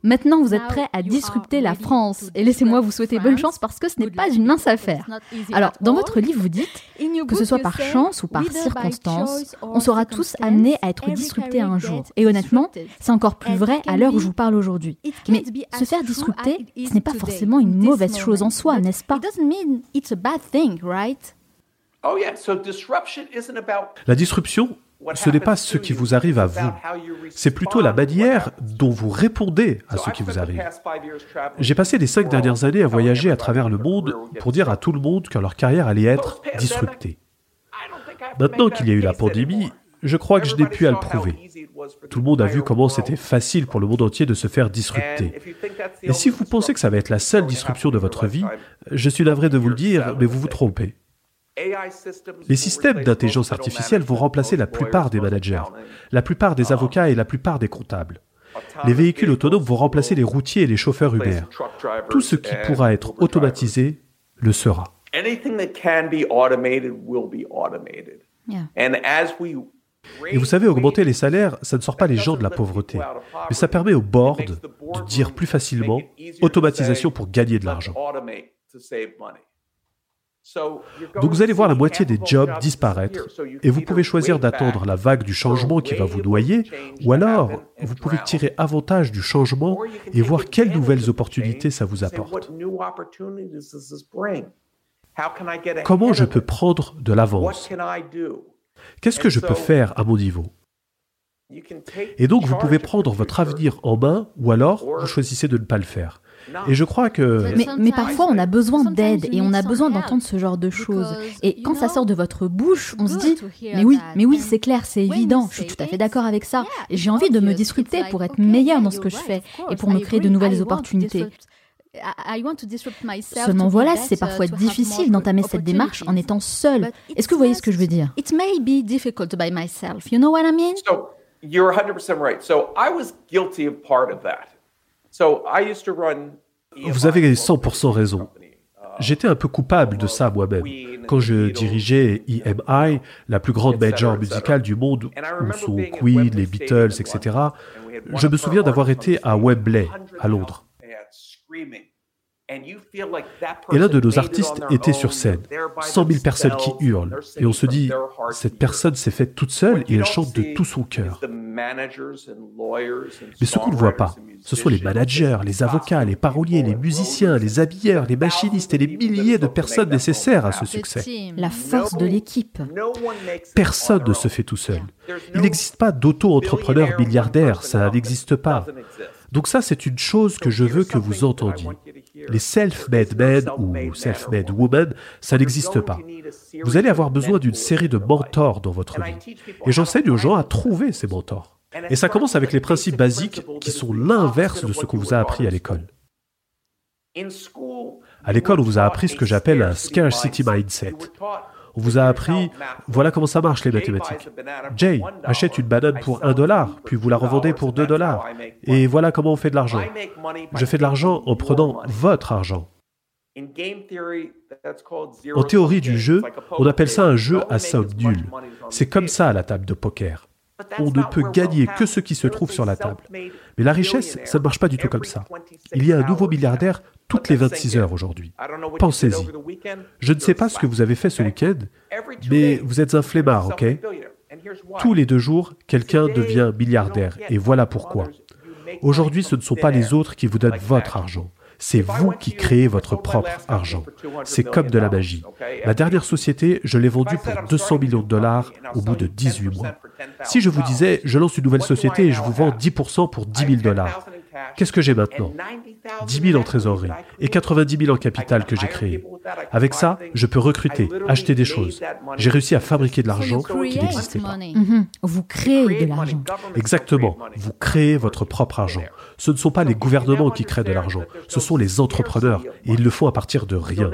Maintenant, vous êtes prêts à disrupter la France et laissez-moi vous souhaiter bonne chance parce que ce n'est pas une mince affaire. Alors, dans votre livre, vous dites que ce soit par chance ou par circonstance, on sera tous amenés à être disruptés un jour. Et honnêtement, c'est encore plus vrai à l'heure où je vous parle aujourd'hui. Mais se faire disrupter, ce n'est pas forcément une mauvaise chose en soi, n'est-ce pas? La disruption, ce n'est pas ce qui vous arrive à vous, c'est plutôt la manière dont vous répondez à ce qui vous arrive. J'ai passé les cinq dernières années à voyager à travers le monde pour dire à tout le monde que leur carrière allait être disruptée. Maintenant qu'il y a eu la pandémie, je crois que je n'ai pu à le prouver. Tout le monde a vu comment c'était facile pour le monde entier de se faire disrupter. Et si vous pensez que ça va être la seule disruption de votre vie, je suis navré de vous le dire, mais vous vous trompez. Les systèmes d'intelligence artificielle vont remplacer la plupart des managers, la plupart des avocats et la plupart des comptables. Les véhicules autonomes vont remplacer les routiers et les chauffeurs Uber. Tout ce qui pourra être automatisé le sera. Et vous savez, augmenter les salaires, ça ne sort pas les gens de la pauvreté, mais ça permet au board de dire plus facilement automatisation pour gagner de l'argent. Donc vous allez voir la moitié des jobs disparaître. Et vous pouvez choisir d'attendre la vague du changement qui va vous noyer ou alors vous pouvez tirer avantage du changement et voir quelles nouvelles opportunités ça vous apporte. Comment je peux prendre de l'avance? Qu'est-ce que je peux faire à mon niveau? Et donc vous pouvez prendre votre avenir en main ou alors vous choisissez de ne pas le faire. Et je crois que... Mais, parfois, on a besoin d'aide et on a besoin d'entendre ce genre de choses. Et quand ça sort de votre bouche, on se dit, mais oui, mais oui, c'est clair, c'est évident, je suis tout à fait d'accord avec ça. J'ai envie de me disrupter pour être meilleur dans ce que je fais et pour me créer de nouvelles opportunités. Seulement voilà, c'est parfois difficile d'entamer cette démarche en étant seul. Est-ce que vous voyez ce que je veux dire? It may be difficult by myself. You know what I mean? So you're 100% right. So I was guilty of part of that. Vous avez 100% raison. J'étais un peu coupable de ça moi-même. Quand je dirigeais EMI, la plus grande major musicale du monde, où sont Queen, les Beatles, etc., je me souviens d'avoir été à Wembley, à Londres. Et l'un de nos artistes était sur scène, 100 000 personnes qui hurlent, et on se dit, cette personne s'est faite toute seule et elle chante de tout son cœur. Mais ce qu'on ne voit pas, ce sont les managers, les avocats, les paroliers, les musiciens, les habilleurs, les machinistes et les milliers de personnes nécessaires à ce succès. La force de l'équipe. Personne ne se fait tout seul. Il n'existe pas d'auto-entrepreneur milliardaire, ça n'existe pas. Donc ça, c'est une chose que je veux que vous entendiez. Les self-made men ou self-made women, ça n'existe pas. Vous allez avoir besoin d'une série de mentors dans votre vie. Et j'enseigne aux gens à trouver ces mentors. Et ça commence avec les principes basiques qui sont l'inverse de ce qu'on vous a appris à l'école. À l'école, on vous a appris ce que j'appelle un scarcity mindset. On vous a appris, voilà comment ça marche les mathématiques. Jay achète une banane pour un dollar, puis vous la revendez pour deux dollars. Et voilà comment on fait de l'argent. Je fais de l'argent en prenant votre argent. En théorie du jeu, on appelle ça un jeu à somme nulle. C'est comme ça à la table de poker. On ne peut gagner que ce qui se trouve sur la table. Mais la richesse, ça ne marche pas du tout comme ça. Il y a un nouveau milliardaire toutes les 26 heures aujourd'hui. Pensez-y. Je ne sais pas ce que vous avez fait ce week-end, mais vous êtes un flemmard, ok? Tous les deux jours, quelqu'un devient milliardaire, et voilà pourquoi. Aujourd'hui, ce ne sont pas les autres qui vous donnent votre argent. C'est vous qui créez votre propre argent. C'est comme de la magie. La dernière société, je l'ai vendue pour 200 millions de dollars au bout de 18 mois. Si je vous disais, je lance une nouvelle société et je vous vends 10% pour 10 000 dollars, Qu'est-ce que j'ai maintenant? 10 000 en trésorerie et 90 000 en capital que j'ai créé. Avec ça, je peux recruter, acheter des choses. J'ai réussi à fabriquer de l'argent qui n'existait pas. Mhm. Vous créez de l'argent. Exactement. Vous créez votre propre argent. Ce ne sont pas les gouvernements qui créent de l'argent, ce sont les entrepreneurs et ils le font à partir de rien.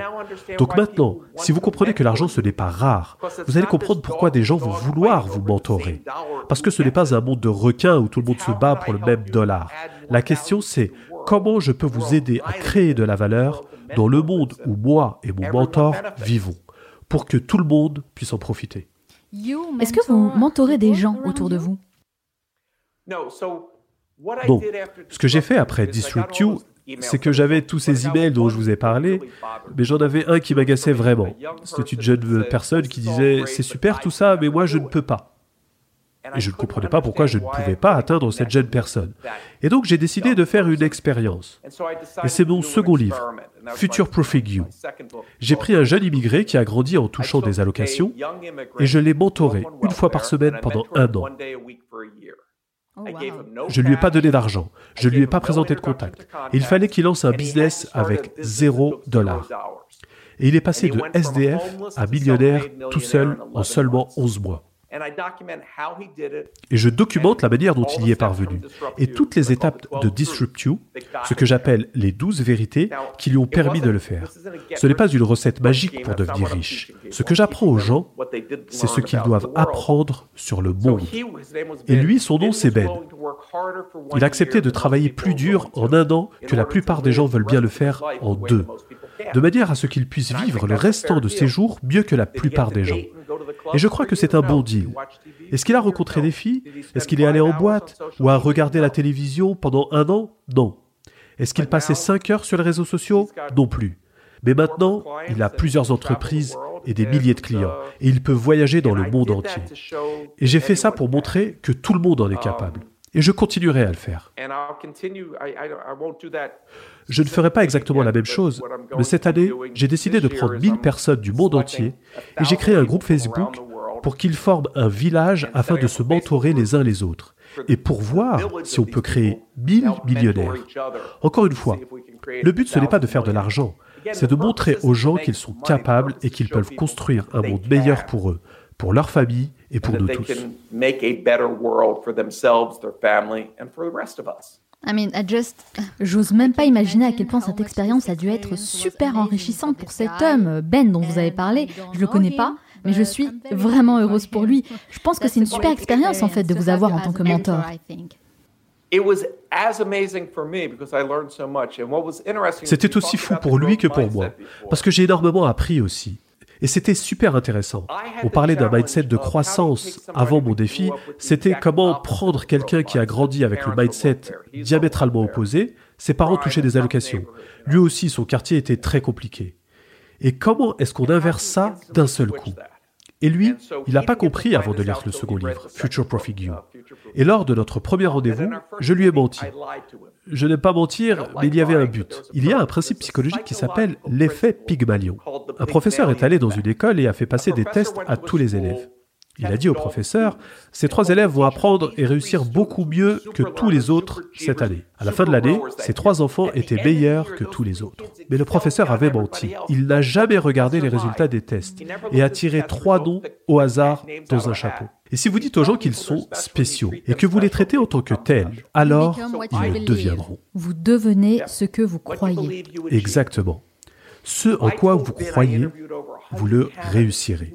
Donc maintenant, si vous comprenez que l'argent ce n'est pas rare, vous allez comprendre pourquoi des gens vont vouloir vous mentorer. Parce que ce n'est pas un monde de requins où tout le monde se bat pour le même dollar. La question c'est comment je peux vous aider à créer de la valeur dans le monde où moi et mon mentor vivons, pour que tout le monde puisse en profiter. Est-ce que vous mentorez des gens autour de vous? Non. Ce que j'ai fait après Disrupt You, c'est que j'avais tous ces emails dont je vous ai parlé, mais j'en avais un qui m'agaçait vraiment. C'était une jeune personne qui disait C'est super tout ça, mais moi je ne peux pas. Et je ne comprenais pas pourquoi je ne pouvais pas atteindre cette jeune personne. Et donc j'ai décidé de faire une expérience. Et c'est mon second livre, Future Proofing You. J'ai pris un jeune immigré qui a grandi en touchant des allocations et je l'ai mentoré une fois par semaine pendant un an. Je ne lui ai pas donné d'argent, je ne lui ai pas présenté de contact. il fallait qu'il lance un business avec zéro dollar. Et il est passé de SDF à millionnaire tout seul en seulement 11 mois. Et je documente la manière dont il y est parvenu et toutes les étapes de Disrupt You, ce que j'appelle les douze vérités qui lui ont permis de le faire. Ce n'est pas une recette magique pour devenir riche. Ce que j'apprends aux gens, c'est ce qu'ils doivent apprendre sur le monde. Et lui, son nom, c'est Ben. Il a accepté de travailler plus dur en un an que la plupart des gens veulent bien le faire en deux, de manière à ce qu'il puisse vivre le restant de ses jours mieux que la plupart des gens. Et je crois que c'est un bon deal. Est-ce qu'il a rencontré des filles? Est-ce qu'il est allé en boîte Ou a regardé la télévision pendant un an? Non. Est-ce qu'il passait cinq heures sur les réseaux sociaux? Non plus. Mais maintenant, il a plusieurs entreprises et des milliers de clients, et il peut voyager dans le monde entier. Et j'ai fait ça pour montrer que tout le monde en est capable. Et je continuerai à le faire. Je ne ferai pas exactement la même chose, mais cette année, j'ai décidé de prendre 1000 personnes du monde entier et j'ai créé un groupe Facebook pour qu'ils forment un village afin de se mentorer les uns les autres et pour voir si on peut créer 1000 millionnaires. Encore une fois, le but ce n'est pas de faire de l'argent, c'est de montrer aux gens qu'ils sont capables et qu'ils peuvent construire un monde meilleur pour eux, pour leur famille et pour nous tous. I mean, I just... J'ose même pas imaginer à quel point cette expérience a dû être super enrichissante pour cet homme, Ben, dont vous avez parlé. Je le connais pas, mais je suis vraiment heureuse pour lui. Je pense que c'est une super expérience en fait de vous avoir en tant que mentor. C'était aussi fou pour lui que pour moi, parce que j'ai énormément appris aussi. Et c'était super intéressant. On parlait d'un mindset de croissance avant mon défi. C'était comment prendre quelqu'un qui a grandi avec le mindset diamétralement opposé. Ses parents touchaient des allocations. Lui aussi, son quartier était très compliqué. Et comment est-ce qu'on inverse ça d'un seul coup? Et lui, il n'a pas compris avant de lire le second livre, Future Profit You. Et lors de notre premier rendez-vous, je lui ai menti. Je n'aime pas mentir, mais il y avait un but. Il y a un principe psychologique qui s'appelle l'effet Pygmalion. Un professeur est allé dans une école et a fait passer des tests à tous les élèves. Il a dit au professeur, ces trois élèves vont apprendre et réussir beaucoup mieux que tous les autres cette année. À la fin de l'année, ces trois enfants étaient meilleurs que tous les autres. Mais le professeur avait menti. Il n'a jamais regardé les résultats des tests et a tiré trois noms au hasard dans un chapeau. Et si vous dites aux gens qu'ils sont spéciaux et que vous les traitez en tant que tels, alors ils le deviendront. Vous devenez ce que vous croyez. Exactement. Ce en quoi vous croyez, vous le réussirez.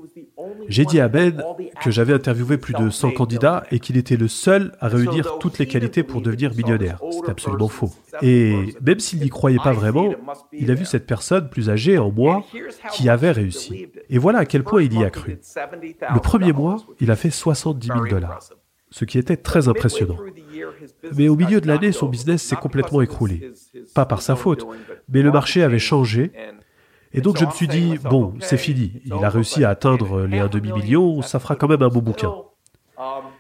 J'ai dit à Ben que j'avais interviewé plus de 100 candidats et qu'il était le seul à réunir toutes les qualités pour devenir millionnaire. C'est absolument faux. Et même s'il n'y croyait pas vraiment, il a vu cette personne plus âgée en moi qui avait réussi. Et voilà à quel point il y a cru. Le premier mois, il a fait 70 000 dollars, ce qui était très impressionnant. Mais au milieu de l'année, son business s'est complètement écroulé. Pas par sa faute, mais le marché avait changé et donc je me suis dit, bon, c'est fini, il a réussi à atteindre les 1,5 demi-million, ça fera quand même un beau bouquin.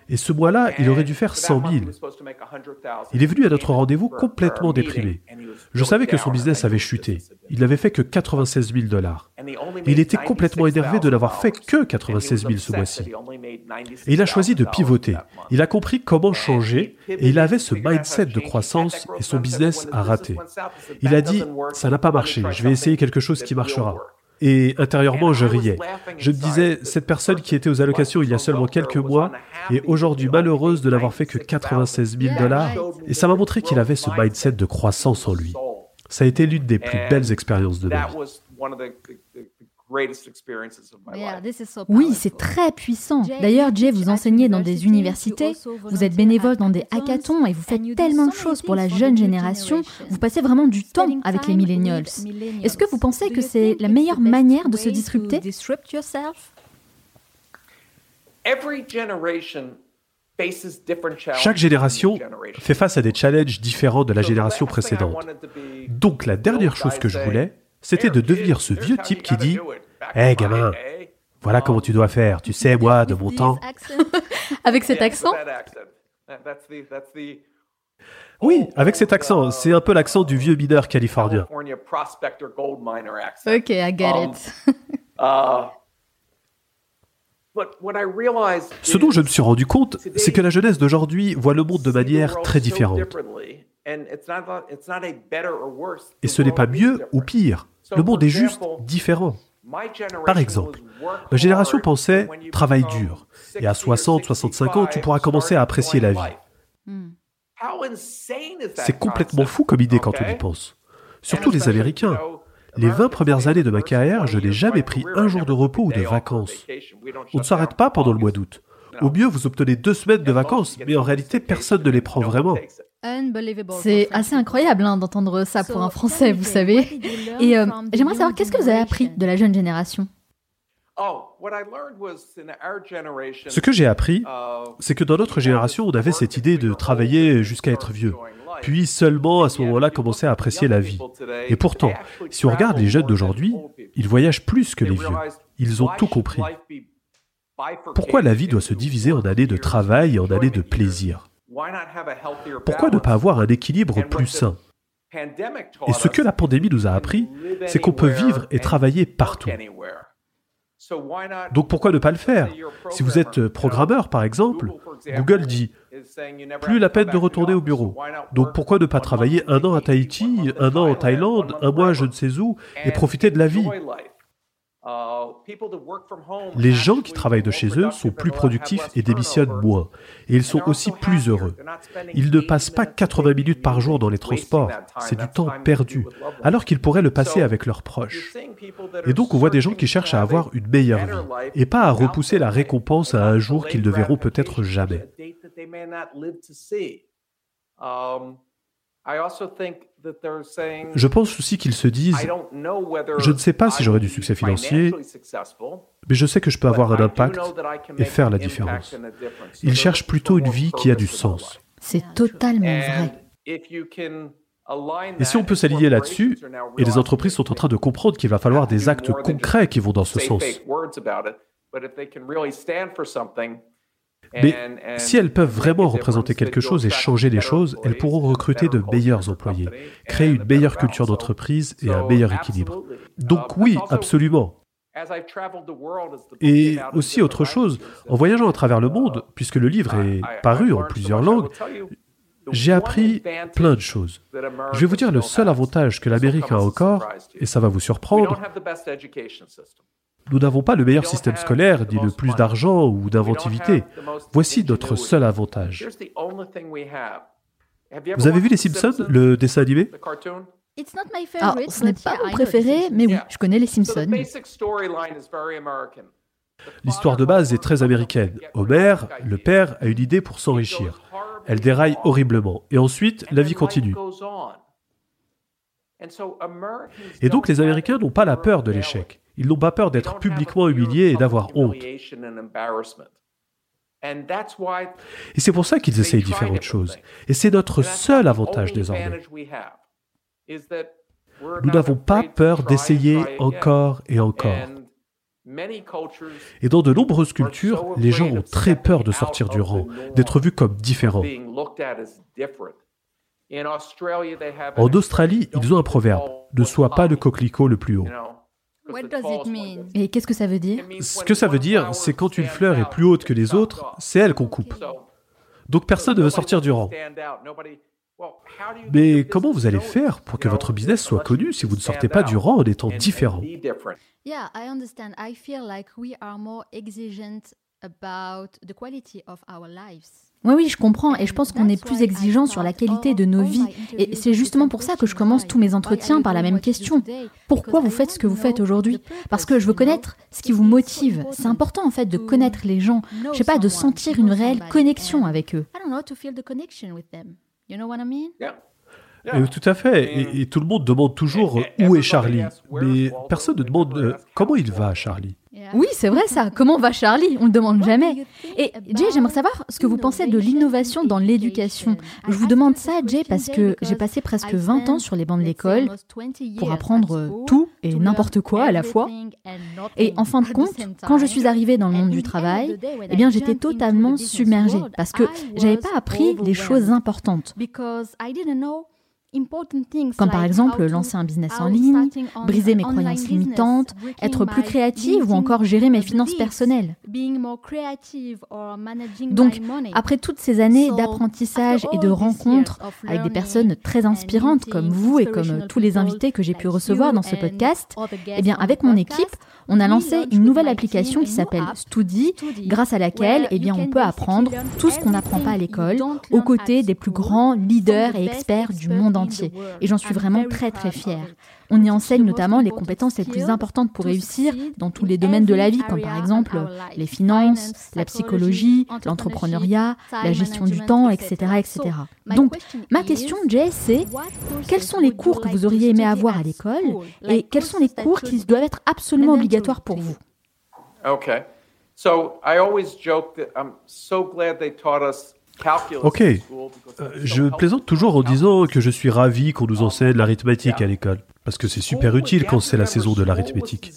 Et ce mois-là, il aurait dû faire 100 000. Il est venu à notre rendez-vous complètement déprimé. Je savais que son business avait chuté. Il n'avait fait que 96 000 dollars. Il était complètement énervé de n'avoir fait que 96 000 ce mois-ci. Et il a choisi de pivoter. Il a compris comment changer et il avait ce mindset de croissance et son business a raté. Il a dit, ça n'a pas marché, je vais essayer quelque chose qui marchera. Et intérieurement, je riais. Je me disais, cette personne qui était aux allocations il y a seulement quelques mois est aujourd'hui malheureuse de n'avoir fait que 96 000 dollars. Et ça m'a montré qu'il avait ce mindset de croissance en lui. Ça a été l'une des plus belles expériences de ma vie. Oui, c'est très puissant. D'ailleurs, Jay, vous enseignez dans des universités, vous êtes bénévole dans des hackathons et vous faites tellement de choses pour la jeune génération. Vous passez vraiment du temps avec les millennials. Est-ce que vous pensez que c'est la meilleure manière de se disrupter? chaque génération fait face à des challenges différents de la génération précédente. Donc la dernière chose que je voulais, c'était de devenir ce vieux type qui dit Hé gamin, voilà comment tu dois faire. Tu sais, moi, de mon temps. *laughs* Avec cet accent? Oui, avec cet accent. C'est un peu l'accent du vieux mineur californien. Ok, I get it. Um, uh, Ce dont je me suis rendu compte, c'est que la jeunesse d'aujourd'hui voit le monde de manière très différente. Et ce n'est pas mieux ou pire. Le monde est juste différent. Par exemple, ma génération pensait travail dur, et à 60, 65 ans, tu pourras commencer à apprécier la vie. C'est complètement fou comme idée quand on y pense. Surtout les Américains. Les 20 premières années de ma carrière, je n'ai jamais pris un jour de repos ou de vacances. On ne s'arrête pas pendant le mois d'août. Au mieux, vous obtenez deux semaines de vacances, mais en réalité, personne ne les prend vraiment. C'est assez incroyable hein, d'entendre ça pour un Français, vous savez. Et euh, j'aimerais savoir, qu'est-ce que vous avez appris de la jeune génération? Ce que j'ai appris, c'est que dans notre génération, on avait cette idée de travailler jusqu'à être vieux, puis seulement à ce moment-là commencer à apprécier la vie. Et pourtant, si on regarde les jeunes d'aujourd'hui, ils voyagent plus que les vieux. Ils ont tout compris. Pourquoi la vie doit se diviser en années de travail et en années de plaisir? Pourquoi ne pas avoir un équilibre plus sain? Et ce que la pandémie nous a appris, c'est qu'on peut vivre et travailler partout. Donc pourquoi ne pas le faire? Si vous êtes programmeur, par exemple, Google dit plus la peine de retourner au bureau. Donc pourquoi ne pas travailler un an à Tahiti, un an en Thaïlande, un mois je ne sais où, et profiter de la vie? Les gens qui travaillent de chez eux sont plus productifs et démissionnent moins. Et ils sont aussi plus heureux. Ils ne passent pas 80 minutes par jour dans les transports. C'est du temps perdu, alors qu'ils pourraient le passer avec leurs proches. Et donc on voit des gens qui cherchent à avoir une meilleure vie, et pas à repousser la récompense à un jour qu'ils ne verront peut-être jamais. Je pense aussi qu'ils se disent, je ne sais pas si j'aurai du succès financier, mais je sais que je peux avoir un impact et faire la différence. Ils cherchent plutôt une vie qui a du sens. C'est totalement vrai. Et si on peut s'aligner là-dessus, et les entreprises sont en train de comprendre qu'il va falloir des actes concrets qui vont dans ce sens. Mais si elles peuvent vraiment représenter quelque chose et changer les choses, elles pourront recruter de meilleurs employés, créer une meilleure culture d'entreprise et un meilleur équilibre. Donc oui, absolument. Et aussi autre chose, en voyageant à travers le monde, puisque le livre est paru en plusieurs langues, j'ai appris plein de choses. Je vais vous dire le seul avantage que l'Amérique a encore, et ça va vous surprendre, nous n'avons pas le meilleur système scolaire, ni le plus d'argent ou d'inventivité. Voici notre seul avantage. Vous avez vu Les Simpsons, le dessin animé? Alors, ce n'est pas mon préféré, mais oui, je connais Les Simpsons. L'histoire de base est très américaine. Homer, le père, a une idée pour s'enrichir. Elle déraille horriblement. Et ensuite, la vie continue. Et donc les Américains n'ont pas la peur de l'échec. Ils n'ont pas peur d'être publiquement humiliés et d'avoir honte. Et c'est pour ça qu'ils essayent différentes choses. Et c'est notre seul avantage désormais. Nous n'avons pas peur d'essayer encore et encore. Et dans de nombreuses cultures, les gens ont très peur de sortir du rang, d'être vus comme différents. En Australie, ils ont un proverbe ne sois pas le coquelicot le plus haut. Et qu'est-ce que ça veut dire? Ce que ça veut dire, c'est quand une fleur est plus haute que les autres, c'est elle qu'on coupe. Donc personne ne veut sortir du rang. Mais comment vous allez faire pour que votre business soit connu si vous ne sortez pas du rang en étant différent? Oui, oui, je comprends. Et je pense qu'on est plus exigeant sur la qualité de nos vies. Et c'est justement pour ça que je commence tous mes entretiens par la même question. Pourquoi vous faites ce que vous faites aujourd'hui? Parce que je veux connaître ce qui vous motive. C'est important en fait de connaître les gens. Je sais pas, de sentir une réelle connexion avec eux. tout à fait. Et, tout le monde demande toujours où est Charlie? Mais personne ne demande euh, comment il va, Charlie? Oui, c'est vrai ça. Comment va Charlie? On ne demande jamais. Et Jay, j'aimerais savoir ce que vous pensez de l'innovation dans l'éducation. Je vous demande ça, Jay, parce que j'ai passé presque 20 ans sur les bancs de l'école pour apprendre tout et n'importe quoi à la fois. Et en fin de compte, quand je suis arrivée dans le monde du travail, eh bien, j'étais totalement submergée parce que j'avais pas appris les choses importantes. Comme par exemple lancer un business en ligne, briser mes croyances limitantes, être plus créative ou encore gérer mes finances personnelles. Donc, après toutes ces années d'apprentissage et de rencontres avec des personnes très inspirantes comme vous et comme tous les invités que j'ai pu recevoir dans ce podcast, eh bien, avec mon équipe, on a lancé une nouvelle application qui s'appelle Studi, grâce à laquelle eh bien, on peut apprendre tout ce qu'on n'apprend pas à l'école, aux côtés des plus grands leaders et experts du monde entier. Et j'en suis vraiment très très fière. On y enseigne notamment les compétences les plus importantes pour réussir dans tous les domaines de la vie, comme par exemple les finances, la psychologie, l'entrepreneuriat, la gestion du temps, etc., etc. Donc, ma question, Jay, c'est quels sont les cours que vous auriez aimé avoir à l'école et quels sont les cours qui doivent être absolument obligatoires pour vous? Ok, euh, je plaisante toujours en disant que je suis ravi qu'on nous enseigne l'arithmétique à l'école, parce que c'est super utile quand c'est la saison de l'arithmétique.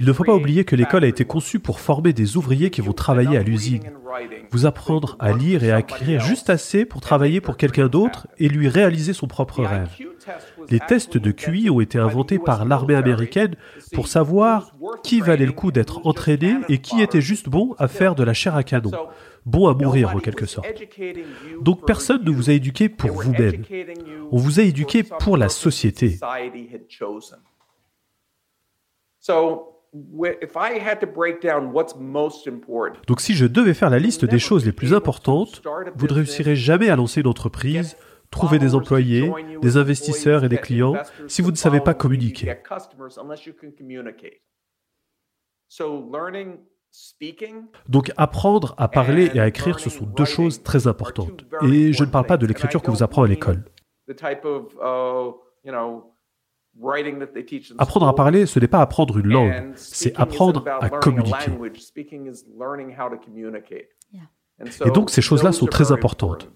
Il ne faut pas oublier que l'école a été conçue pour former des ouvriers qui vont travailler à l'usine, vous apprendre à lire et à écrire juste assez pour travailler pour quelqu'un d'autre et lui réaliser son propre rêve. Les tests de QI ont été inventés par l'armée américaine pour savoir qui valait le coup d'être entraîné et qui était juste bon à faire de la chair à canon, bon à mourir en quelque sorte. Donc personne ne vous a éduqué pour vous-même. On vous a éduqué pour la société. Donc si je devais faire la liste des choses les plus importantes, vous ne réussirez jamais à lancer une entreprise, trouver des employés, des investisseurs et des clients si vous ne savez pas communiquer. Donc apprendre à parler et à écrire, ce sont deux choses très importantes. Et je ne parle pas de l'écriture que vous apprend à l'école. Apprendre à parler, ce n'est pas apprendre une langue, c'est apprendre à communiquer. Et donc ces choses-là sont très importantes.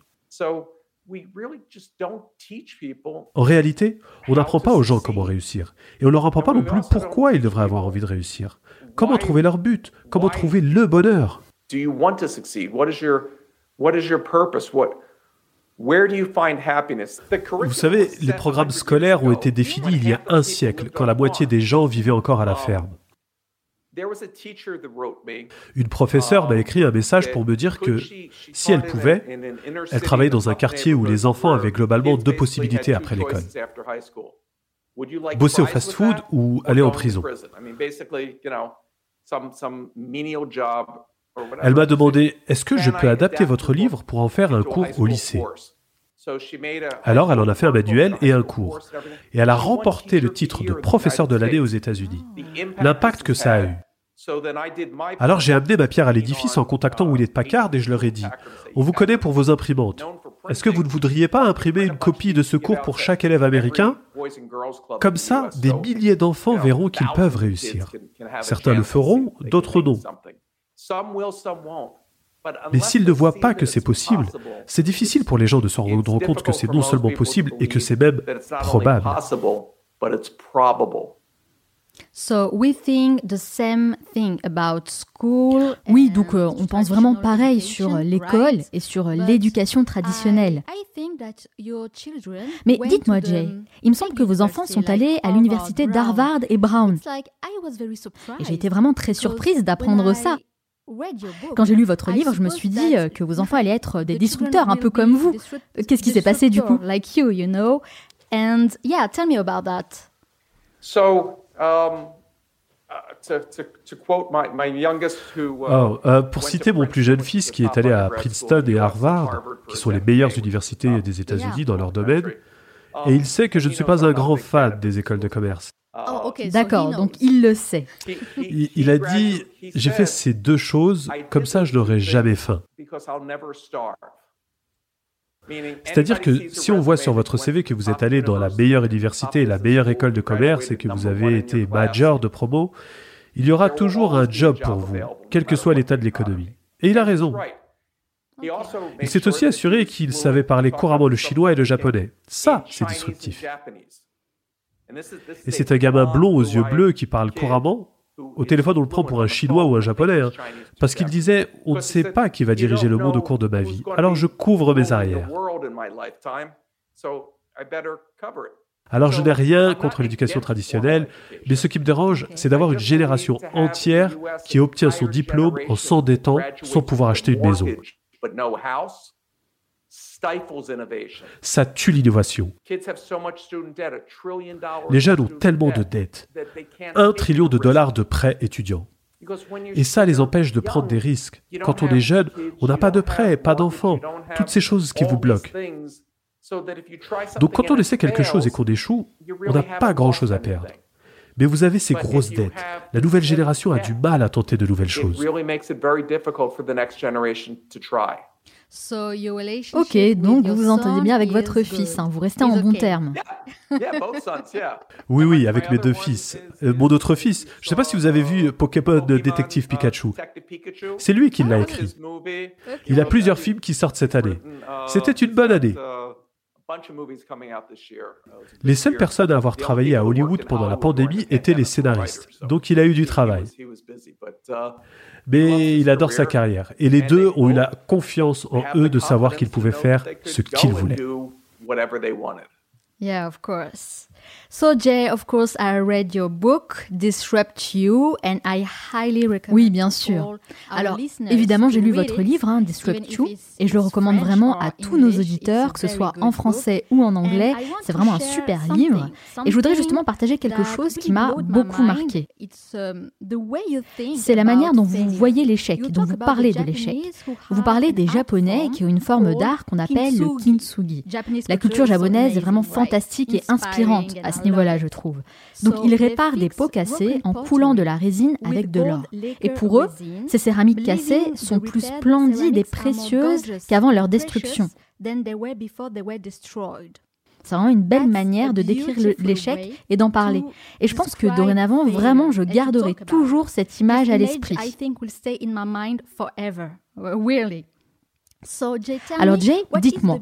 En réalité, on n'apprend pas aux gens comment réussir. Et on ne leur apprend pas non plus pourquoi ils devraient avoir envie de réussir. Comment trouver leur but? Comment trouver le bonheur? vous savez, les programmes scolaires ont été définis il y a un siècle, quand la moitié des gens vivaient encore à la ferme. Une professeure m'a écrit un message pour me dire que si elle pouvait, elle travaillait dans un quartier où les enfants avaient globalement deux possibilités après l'école. Bosser au fast-food ou aller en prison? Elle m'a demandé, est-ce que je peux adapter votre livre pour en faire un cours au lycée? Alors elle en a fait un manuel et un cours. Et elle a remporté le titre de professeur de l'année aux États-Unis. L'impact que ça a eu. Alors j'ai amené ma pierre à l'édifice en contactant William Packard et je leur ai dit, on vous connaît pour vos imprimantes. Est-ce que vous ne voudriez pas imprimer une copie de ce cours pour chaque élève américain Comme ça, des milliers d'enfants verront qu'ils peuvent réussir. Certains le feront, d'autres non. Mais s'ils ne voient pas que c'est possible, c'est difficile pour les gens de se rendre compte que c'est non seulement possible et que c'est même probable. Oui, donc euh, on pense vraiment pareil sur l'école et sur l'éducation traditionnelle. Mais dites-moi, Jay, il me semble que vos enfants sont allés à l'université d'Harvard et Brown. Et j'ai été vraiment très surprise d'apprendre ça. Quand j'ai lu votre livre, je me suis dit euh, que vos enfants allaient être des disrupteurs, un peu comme vous. Qu'est-ce qui s'est passé du coup? Like you, you know? And yeah, tell me about that. Pour citer mon plus jeune fils qui est allé à Princeton et Harvard, qui sont les meilleures universités des États-Unis dans leur domaine, et il sait que je ne suis pas un grand fan des écoles de commerce. Oh, D'accord, donc il le sait. Il, a dit, j'ai fait ces deux choses, comme ça je n'aurai jamais faim. C'est-à-dire que si on voit sur votre CV que vous êtes allé dans la meilleure université et la meilleure école de commerce et que vous avez été major de promo, il y aura toujours un job pour vous, quel que soit l'état de l'économie. Et il a raison. Il s'est aussi assuré qu'il savait parler couramment le chinois et le japonais. Ça, c'est disruptif. Et c'est un gamin blond aux yeux bleus qui parle couramment. Au téléphone, on le prend pour un chinois ou un japonais, hein. parce qu'il disait On ne sait pas qui va diriger le monde au cours de ma vie, alors je couvre mes arrières. Alors je n'ai rien contre l'éducation traditionnelle, mais ce qui me dérange, c'est d'avoir une génération entière qui obtient son diplôme en s'endettant sans pouvoir acheter une maison. Ça tue l'innovation. Les jeunes ont tellement de dettes. Un trillion de dollars de prêts étudiants. Et ça les empêche de prendre des risques. Quand on est jeune, on n'a pas de prêts, pas d'enfants, toutes ces choses qui vous bloquent. Donc quand on essaie quelque chose et qu'on échoue, on n'a pas grand-chose à perdre. Mais vous avez ces grosses dettes. La nouvelle génération a du mal à tenter de nouvelles choses. Ok, donc vous vous entendez bien avec votre fils, hein, vous restez en bon terme. *laughs* Oui, oui, avec mes deux fils. Euh, mon autre fils, je ne sais pas si vous avez vu Pokémon Détective uh, Pikachu. C'est lui qui l'a écrit. Il a plusieurs films qui sortent cette année. Uh, C'était une bonne année. Les seules personnes à avoir travaillé à Hollywood pendant la pandémie étaient les scénaristes, donc il a eu du travail. Mais il adore sa carrière, et les deux ont eu la confiance en eux de savoir qu'ils pouvaient faire ce qu'ils voulaient. Yeah, of course. So Jay, of course, I read your book, Disrupt You, and I highly recommend. Oui, bien sûr. Alors, évidemment, j'ai lu votre livre, hein, Disrupt You, et je le recommande vraiment à tous nos auditeurs, que ce soit en français ou en anglais. C'est vraiment un super livre. Et je voudrais justement partager quelque chose qui m'a beaucoup marqué. Um, C'est la manière dont vous voyez l'échec, dont vous parlez de l'échec. Vous parlez des Japonais qui ont une forme d'art qu'on appelle le kintsugi. La culture japonaise est vraiment fantastique et inspirante à ce niveau-là, je trouve. Donc ils réparent des pots cassés en coulant de la résine avec de l'or. Et pour eux, ces céramiques cassées sont plus splendides et précieuses qu'avant leur destruction. C'est vraiment une belle manière de décrire l'échec et d'en parler. Et je pense que dorénavant, vraiment, je garderai toujours cette image à l'esprit. Alors Jay, dites-moi,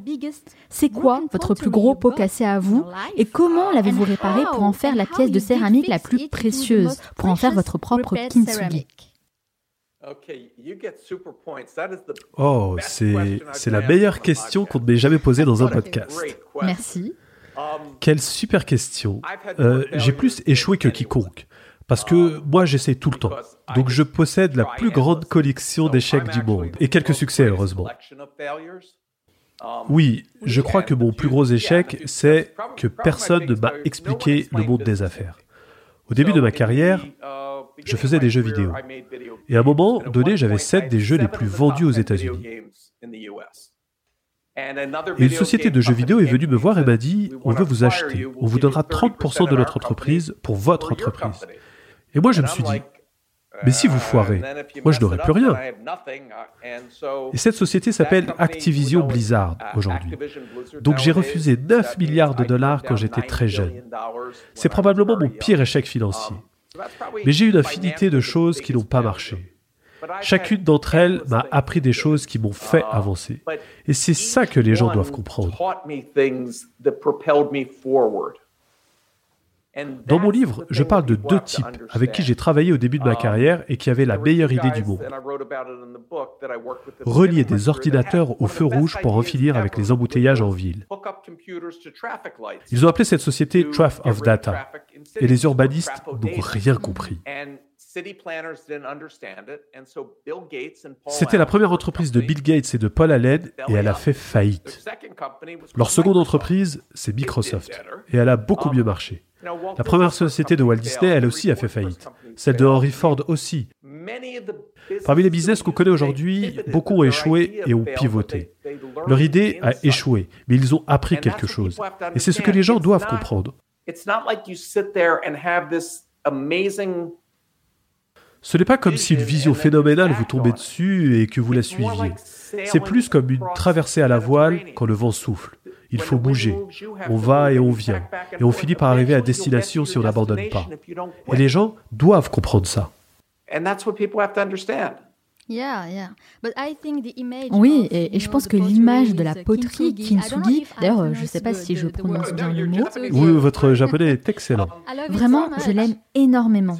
c'est quoi votre plus gros pot cassé à vous et comment l'avez-vous réparé pour en faire la pièce de céramique la plus précieuse, pour en faire votre propre kintsugi? Oh, c'est la meilleure question qu'on ne m'ait jamais posée dans un podcast. Merci. Um, Quelle super question. Euh, j'ai plus échoué que quiconque. Parce que moi, j'essaie tout le temps. Donc, je possède la plus grande collection d'échecs du monde. Et quelques succès, heureusement. Oui, je crois que mon plus gros échec, c'est que personne ne m'a expliqué le monde des affaires. Au début de ma carrière, je faisais des jeux vidéo. Et à un moment donné, j'avais sept des jeux les plus vendus aux États-Unis. Et une société de jeux vidéo est venue me voir et m'a dit, on veut vous acheter, on vous donnera 30% de notre entreprise pour votre entreprise. Et moi, je me suis dit, mais si vous foirez, moi je n'aurai plus rien. Et cette société s'appelle Activision Blizzard aujourd'hui. Donc j'ai refusé 9 milliards de dollars quand j'étais très jeune. C'est probablement mon pire échec financier. Mais j'ai eu une infinité de choses qui n'ont pas marché. Chacune d'entre elles m'a appris des choses qui m'ont fait avancer. Et c'est ça que les gens doivent comprendre. Dans mon livre, je parle de deux types avec qui j'ai travaillé au début de ma um, carrière et qui avaient la meilleure idée du monde. Relier des ordinateurs au feu rouge pour en finir avec les embouteillages en ville. Ils ont appelé cette société Traf of Data et les urbanistes n'ont rien compris. C'était la première entreprise de Bill Gates et de Paul Allen et elle a fait faillite. Leur seconde entreprise, c'est Microsoft et elle a beaucoup mieux marché. La première société de Walt Disney, elle aussi, a fait faillite. Celle de Henry Ford aussi. Parmi les business qu'on connaît aujourd'hui, beaucoup ont échoué et ont pivoté. Leur idée a échoué, mais ils ont appris quelque chose. Et c'est ce que les gens doivent comprendre. Ce n'est pas comme si une vision phénoménale vous tombait dessus et que vous la suiviez. C'est plus comme une traversée à la voile quand le vent souffle. Il faut bouger. On va et on vient. Et on finit par arriver à destination si on n'abandonne pas. Et les gens doivent comprendre ça. Oui, et, je pense que l'image de la poterie kintsugi, d'ailleurs, je ne sais pas si je prononce bien le mot. Oui, votre japonais est excellent. Vraiment, je l'aime énormément.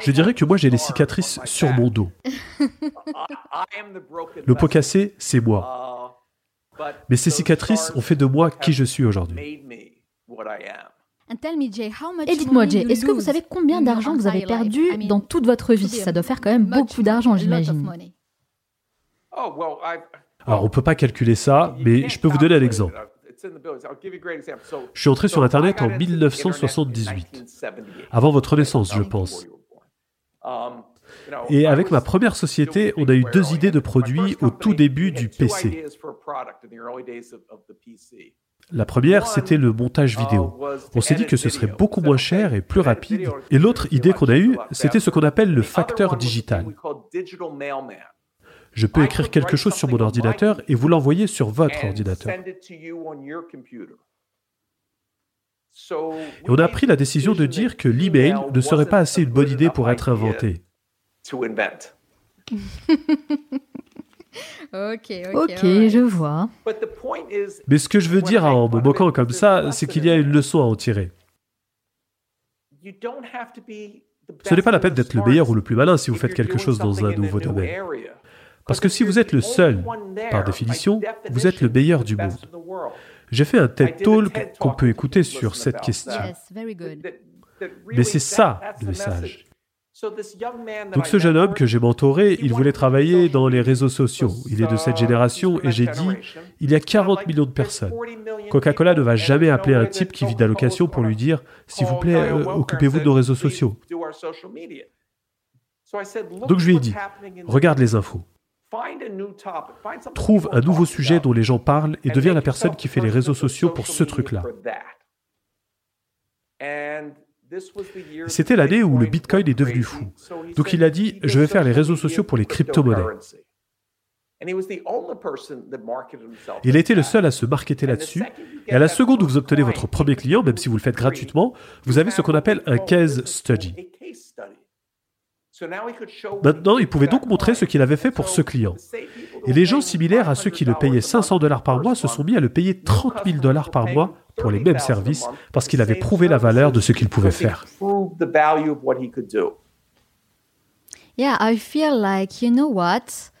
Je dirais que moi, j'ai des cicatrices sur mon dos. *laughs* Le pot cassé, c'est moi. Mais ces cicatrices ont fait de moi qui je suis aujourd'hui. Et dites-moi, Jay, est-ce que vous savez combien d'argent vous avez perdu dans toute votre vie? Ça doit faire quand même beaucoup d'argent, j'imagine. Oh, Alors, on ne peut pas calculer ça, mais je peux vous donner un exemple. Je suis entré sur Internet en 1978, avant votre naissance, je pense. Et avec ma première société, on a eu deux idées de produits au tout début du PC. La première, c'était le montage vidéo. On s'est dit que ce serait beaucoup moins cher et plus rapide. Et l'autre idée qu'on a eue, c'était ce qu'on appelle le facteur digital. Je peux écrire quelque chose sur mon ordinateur et vous l'envoyer sur votre ordinateur. Et on a pris la décision de dire que l'email ne serait pas assez une bonne idée pour être inventé. Ok, je vois. Mais ce que je veux dire en me moquant comme ça, c'est qu'il y a une leçon à en tirer. Ce n'est pas la peine d'être le meilleur ou le plus malin si vous faites quelque chose dans un nouveau domaine. Parce que si vous êtes le seul, par définition, vous êtes le meilleur du monde. J'ai fait un TED Talk qu'on peut écouter sur cette question. Mais c'est ça le message. Donc ce jeune homme que j'ai mentoré, il voulait travailler dans les réseaux sociaux. Il est de cette génération et j'ai dit, il y a 40 millions de personnes. Coca-Cola ne va jamais appeler un type qui vit d'allocation pour lui dire, s'il vous plaît, euh, occupez-vous de nos réseaux sociaux. Donc je lui ai dit, regarde les infos. Trouve un nouveau sujet dont les gens parlent et deviens la personne qui fait les réseaux sociaux pour ce truc-là. C'était l'année où le Bitcoin est devenu fou. Donc il a dit, je vais faire les réseaux sociaux pour les crypto-monnaies. Il a été le seul à se marketer là-dessus. Et à la seconde où vous obtenez votre premier client, même si vous le faites gratuitement, vous avez ce qu'on appelle un case study. Maintenant, il pouvait donc montrer ce qu'il avait fait pour ce client. Et les gens similaires à ceux qui le payaient 500 dollars par mois se sont mis à le payer 30 000 dollars par mois pour les mêmes services parce qu'il avait prouvé la valeur de ce qu'il pouvait faire. Yeah, I feel like, you know what?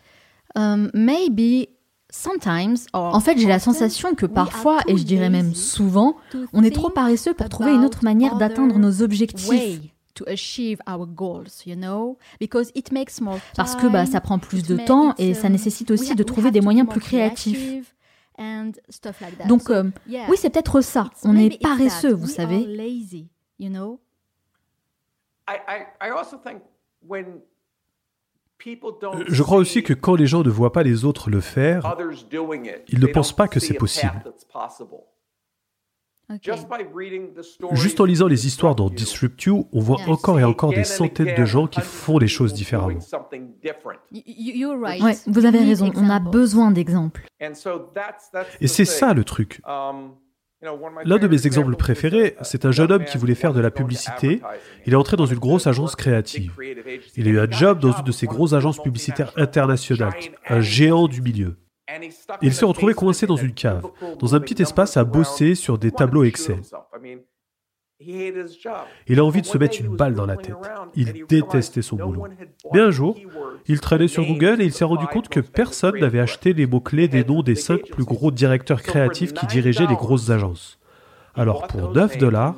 Um, maybe Sometimes, en fait, j'ai la sensation que parfois, et je dirais même souvent, on est trop paresseux pour trouver une autre manière d'atteindre nos objectifs. Parce que bah, ça prend plus de temps et ça nécessite aussi de trouver des moyens plus créatifs. Donc, euh, oui, c'est peut-être ça. On est paresseux, vous savez. Je crois aussi que quand les gens ne voient pas les autres le faire, ils ne pensent pas que c'est possible. Juste en lisant les histoires dans Disrupt You, on voit encore et encore des centaines de gens qui font les choses différemment. Ouais, vous avez raison, on a besoin d'exemples. Et c'est ça le truc. Um, L'un de mes exemples préférés, c'est un jeune homme qui voulait faire de la publicité. Il est entré dans une grosse agence créative. Il a eu un job dans une de ces grosses agences publicitaires internationales, un géant du milieu. Il s'est retrouvé coincé dans une cave, dans un petit espace à bosser sur des tableaux Excel. Il a envie de se mettre une balle dans la tête. Il détestait son boulot. Mais un jour, il traînait sur Google et il s'est rendu compte que personne n'avait acheté les mots-clés des noms des cinq plus gros directeurs créatifs qui dirigeaient les grosses agences. Alors pour 9 dollars,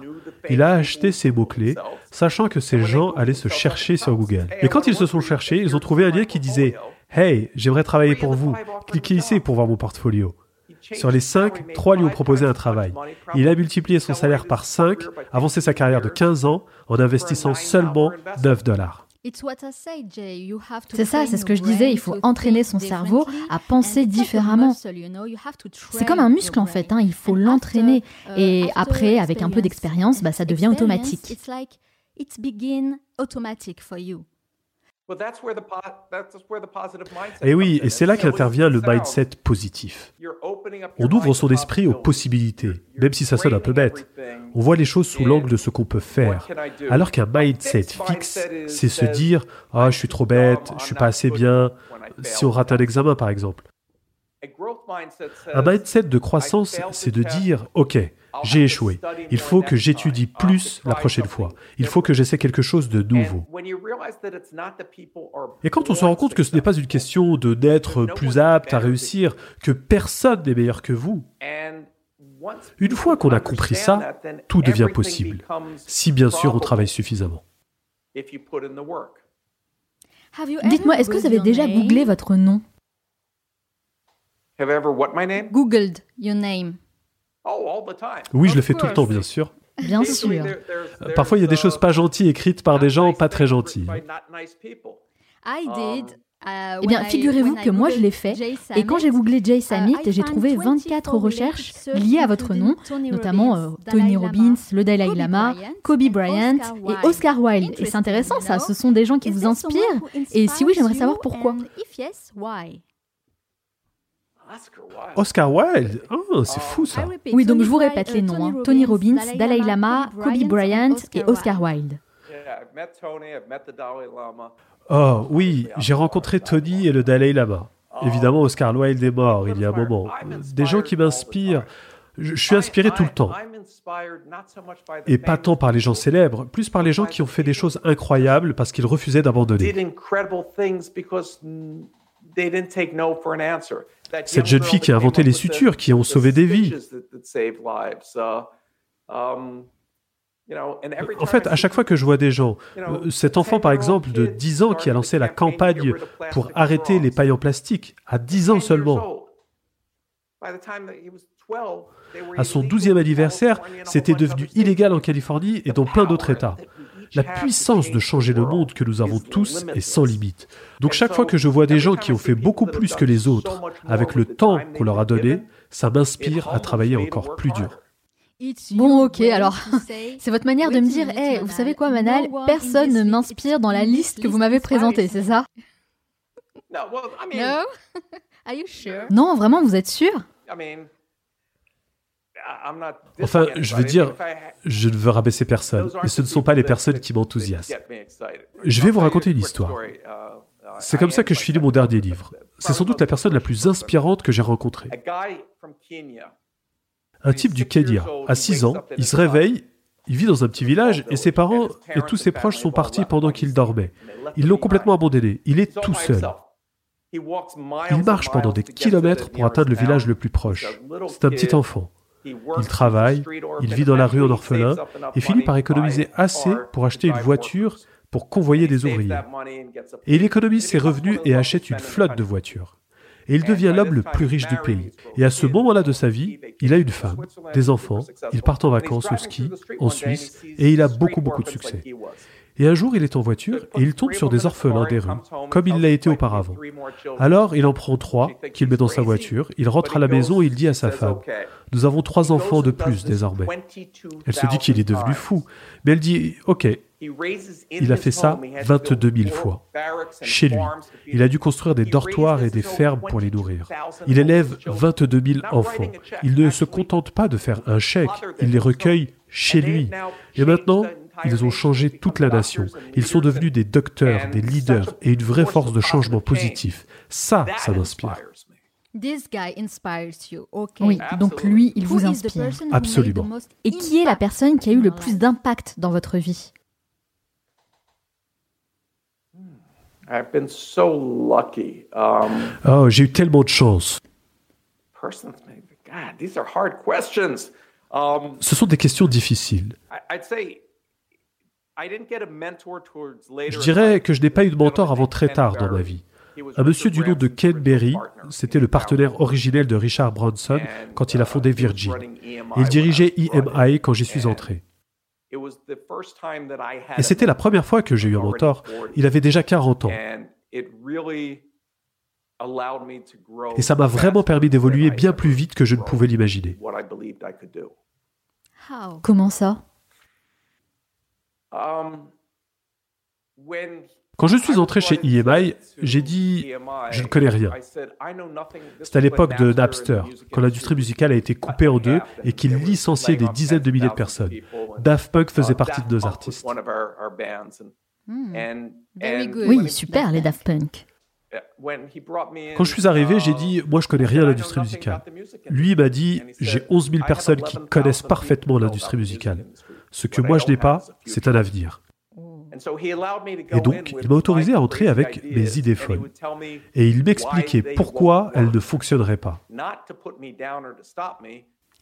il a acheté ces mots-clés, sachant que ces gens allaient se chercher sur Google. Et quand ils se sont cherchés, ils ont trouvé un lien qui disait Hey, j'aimerais travailler pour vous. Cliquez ici pour voir mon portfolio. Sur les 5, 3 lui ont proposé un travail. Il a multiplié son salaire par 5, avancé sa carrière de 15 ans en investissant seulement 9 dollars. C'est ça, c'est ce que je disais, il faut entraîner son cerveau à penser différemment. C'est comme un muscle en fait, hein, il faut l'entraîner. Uh, Et après, avec un peu d'expérience, bah, ça devient automatique. Et oui, et c'est là qu'intervient le mindset positif. On ouvre son esprit aux possibilités, même si ça sonne un peu bête. On voit les choses sous l'angle de ce qu'on peut faire. Alors qu'un mindset fixe, c'est se dire Ah, je suis trop bête, je suis pas assez bien, si on rate un examen par exemple. Un mindset de croissance, c'est de dire Ok, j'ai échoué. Il faut que j'étudie plus la prochaine fois. Il faut que j'essaie quelque chose de nouveau. Et quand on se rend compte que ce n'est pas une question de d'être plus apte à réussir, que personne n'est meilleur que vous, une fois qu'on a compris ça, tout devient possible, si bien sûr on travaille suffisamment. Dites-moi, est-ce que vous avez déjà googlé votre nom? Googled your name. Oh, oui, je le fais tout le temps, bien sûr. Bien sûr. Parfois, il y a des choses pas gentilles écrites par des gens pas très gentils. I did Eh bien, figurez-vous que moi je l'ai fait, et quand j'ai googlé Jay uh, Samit, j'ai trouvé 24 recherches liées à votre nom, notamment euh, Tony Robbins, le Dalai Lama, Kobe Bryant et Oscar Wilde. Et c'est intéressant ça, ce sont des gens qui vous inspirent, et si oui, j'aimerais savoir pourquoi. Oscar Wilde oh, C'est fou ça Oui, donc je vous répète les noms. Hein. Tony Robbins, Dalai Lama, Kobe Bryant et Oscar Wilde. Oh oui, j'ai rencontré Tony et le Dalai Lama. Évidemment, Oscar Wilde est mort il y a un moment. Des gens qui m'inspirent. Je, suis inspiré tout le temps. Et pas tant par les gens célèbres, plus par les gens qui ont fait des choses incroyables parce qu'ils refusaient d'abandonner. Cette jeune fille qui a inventé les sutures, qui ont sauvé des vies. En fait, à chaque fois que je vois des gens, euh, cet enfant par exemple de 10 ans qui a lancé la campagne pour arrêter les pailles en plastique, à 10 ans seulement, à son 12e anniversaire, c'était devenu illégal en Californie et dans plein d'autres États. La puissance de changer le monde que nous avons tous est sans limite. Donc chaque fois que je vois des gens qui ont fait beaucoup plus que les autres, avec le temps qu'on leur a donné, ça m'inspire à travailler encore plus dur. Bon, ok, alors, *laughs* c'est votre manière de me dire, hé, vous savez quoi, Manal, personne ne m'inspire dans la liste que vous m'avez présentée, c'est ça? Non *laughs* Non, vraiment, vous êtes sûr? Enfin, je veux dire, je ne veux rabaisser personne, mais ce ne sont pas les personnes qui m'enthousiasment. Je vais vous raconter une histoire. Uh, c'est comme ça que je finis mon dernier livre. C'est sans doute la personne la plus inspirante que j'ai rencontrée. Un type du Kenya, à 6 ans, il se réveille, il vit dans un petit village et ses parents et tous ses proches sont partis pendant qu'il dormait. Ils l'ont complètement abandonné. Il est tout seul. Il marche pendant des kilomètres pour atteindre le village le plus proche. C'est un petit enfant. Il travaille, il vit dans la rue en orphelin et finit par économiser assez pour acheter une voiture pour convoyer des ouvriers. Et il économise ses revenus et achète une flotte de voitures et il devient l'homme le plus riche du pays. Et à ce moment-là de sa vie, il a une femme, des enfants, il part en vacances au ski, en Suisse, et il a beaucoup beaucoup de succès. Et un jour, il est en voiture et il tombe sur des orphelins des rues, comme il l'a été auparavant. Alors, il en prend trois, qu'il met dans sa voiture, il rentre à la maison et il dit à sa femme, Nous avons trois enfants de plus désormais. Elle se dit qu'il est devenu fou, mais elle dit, Ok, il a fait ça 22 000 fois. Chez lui, il a dû construire des dortoirs et des fermes pour les nourrir. Il élève 22 000 enfants. Il ne se contente pas de faire un chèque, il les recueille chez lui. Et maintenant, ils ont changé toute la nation. Ils sont devenus des docteurs, des leaders et une vraie force de changement positif. Ça, ça m'inspire. Oui, donc lui, il vous inspire. Absolument. Et qui est la personne qui a eu le plus d'impact dans votre vie Um, oh, j'ai eu tellement de chance. Um, Ce sont des questions difficiles. Je dirais que je n'ai pas eu de mentor avant très tard dans ma vie. Un monsieur du nom de Ken Berry, c'était le partenaire originel de Richard Branson quand il a fondé Virgin. Il dirigeait EMI quand j'y suis entré. Et c'était la première fois que j'ai eu un mentor. Il avait déjà 40 ans. Et ça m'a vraiment permis d'évoluer bien plus vite que je ne pouvais l'imaginer. Comment ça? Quand je suis entré chez EMI, j'ai dit je ne connais rien. C'est à l'époque de Napster, quand l'industrie musicale a été coupée en deux et qu'il licenciait des dizaines de milliers de personnes. Daft Punk faisait partie de nos artistes. Hmm. Oui, super les Daft Punk. Quand je suis arrivé, j'ai dit, moi je connais rien à l'industrie musicale. Lui m'a dit, j'ai 11 000 personnes qui connaissent parfaitement l'industrie musicale. Ce que moi je n'ai pas, c'est un avenir. Et donc, il m'a autorisé à entrer avec mes idées folles. Et il m'expliquait pourquoi elles ne fonctionneraient pas.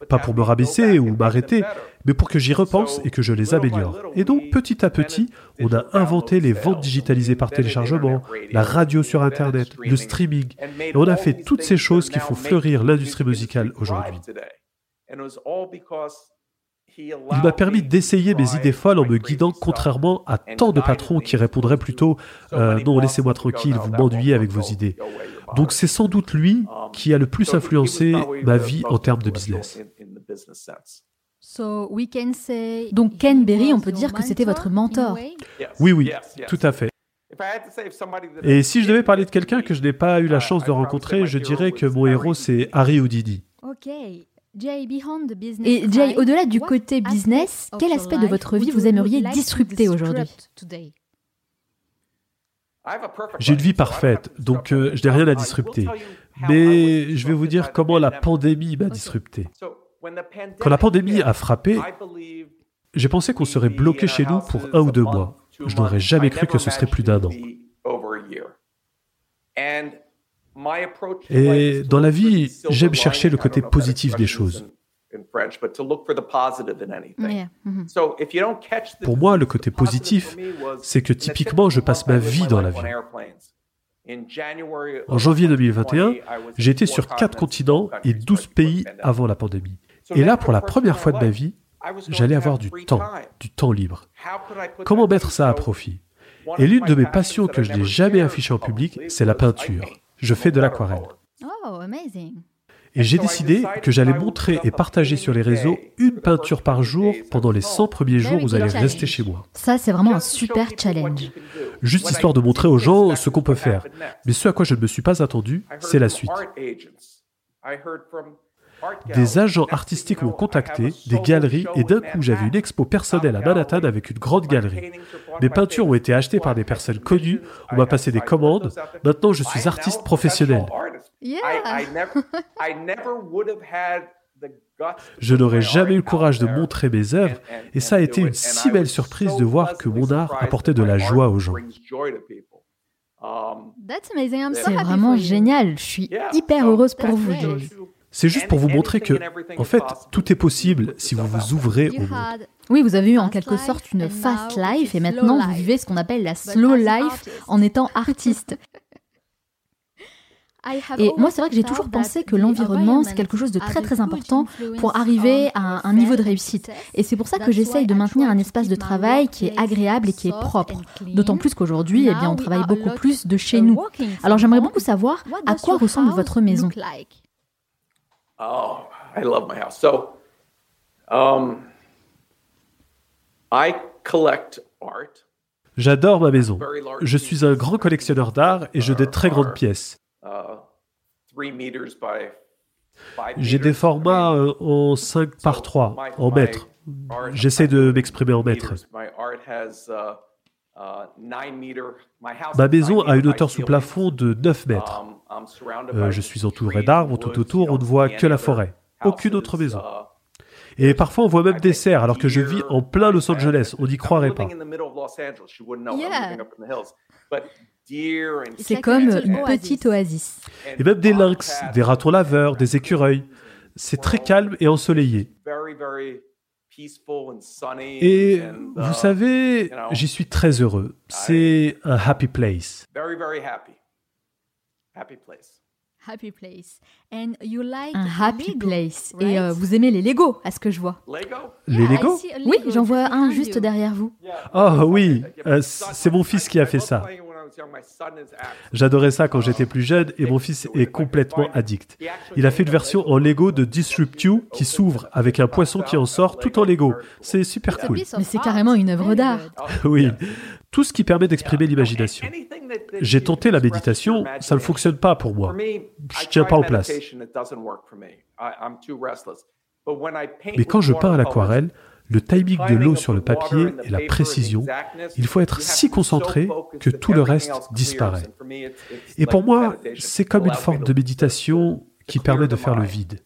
Pas pour me rabaisser ou m'arrêter, mais pour que j'y repense et que je les améliore. Et donc, petit à petit, on a inventé les ventes digitalisées par téléchargement, la radio sur Internet, le streaming. Et on a fait toutes ces choses qui font fleurir l'industrie musicale aujourd'hui. Il m'a permis d'essayer mes idées folles en me guidant contrairement à tant de patrons qui répondraient plutôt euh, Non, laissez-moi tranquille, vous m'ennuyez avec vos idées. Donc c'est sans doute lui qui a le plus influencé ma vie en termes de business. Donc Ken Berry, on peut dire que c'était votre mentor. Oui, oui, tout à fait. Et si je devais parler de quelqu'un que je n'ai pas eu la chance de rencontrer, je dirais que mon héros, c'est Harry Houdini. Et Jay, au-delà du côté business, quel aspect de votre vie vous aimeriez disrupter aujourd'hui J'ai une vie parfaite, donc euh, je n'ai rien à disrupter. Mais je vais vous dire comment la pandémie m'a disrupté. Quand la pandémie a frappé, j'ai pensé qu'on serait bloqué chez nous pour un ou deux mois. Je n'aurais jamais cru que ce serait plus d'un an. Et dans la vie, j'aime chercher le côté positif des choses. Pour moi, le côté positif, c'est que typiquement, je passe ma vie dans l'avion. En janvier 2021, j'ai été sur quatre continents et 12 pays avant la pandémie. Et là, pour la première fois de ma vie, j'allais avoir du temps, du temps libre. Comment mettre ça à profit? Et l'une de mes passions que je n'ai jamais affichée en public, c'est la peinture. Je fais de l'aquarelle. Oh, et j'ai décidé que j'allais montrer et partager sur les réseaux une peinture par jour pendant les 100 premiers jours où vous allez rester chez moi. Ça, c'est vraiment un super challenge. Juste histoire de montrer aux gens ce qu'on peut faire. Mais ce à quoi je ne me suis pas attendu, c'est la suite. Des agents artistiques m'ont contacté, des galeries, et d'un coup j'avais une expo personnelle à Manhattan avec une grande galerie. Mes peintures ont été achetées par des personnes connues, on m'a passé des commandes, maintenant je suis artiste professionnel. Je n'aurais jamais eu le courage de montrer mes œuvres, et ça a été une si belle surprise de voir que mon art apportait de la joie aux gens. C'est vraiment génial, je suis hyper heureuse pour vous, Jay. C'est juste pour vous montrer que, en fait, tout est possible si vous vous ouvrez au monde. Oui, vous avez eu en quelque sorte une fast life et maintenant vous vivez ce qu'on appelle la slow life en étant artiste. *laughs* Et moi, c'est vrai que j'ai toujours pensé que l'environnement, c'est quelque chose de très très important pour arriver à un niveau de réussite. Et c'est pour ça que j'essaye de maintenir un espace de travail qui est agréable et qui est propre. D'autant plus qu'aujourd'hui, eh bien, on travaille beaucoup plus de chez nous. Alors j'aimerais beaucoup savoir à quoi ressemble votre maison? Oh, I love my house. So, um, I collect art. J'adore ma maison. Je suis un grand collectionneur d'art et j'ai de très grandes pièces. Uh, j'ai des formats euh, en 5 par 3, en mètres. J'essaie de m'exprimer en mètres. Ma maison a une hauteur sous plafond de 9 mètres. Euh, je suis entouré d'arbres tout autour, on ne voit que la forêt. Aucune autre maison. Uh, Et parfois, on voit même des cerfs alors que je vis en plein Los Angeles. On n'y croirait pas. C'est comme une petite oasis. Et même des lynx, des ratons laveurs, des écureuils. C'est très calme et ensoleillé. Et vous uh, savez, j'y suis très heureux. C'est un happy place. Happy place. un happy place. Et euh, vous aimez les Lego, à ce que je vois. Les Lego? Oui, j'en vois un juste derrière vous. Oh oui, euh, c'est mon fils qui a fait ça. J'adorais ça quand j'étais plus jeune et mon fils est complètement addict. Il a fait une version en Lego de Disrupt You qui s'ouvre avec un poisson qui en sort tout en Lego. C'est super cool. Mais c'est carrément une œuvre d'art. oui, tout ce qui permet d'exprimer l'imagination. J'ai tenté la méditation, ça ne fonctionne pas pour moi. Je tiens pas en place. Mais quand je peins à l'aquarelle, le timing de l'eau sur le papier et la précision, il faut être si concentré que tout le reste disparaît. Et pour moi, c'est comme une forme de méditation qui permet de faire le vide.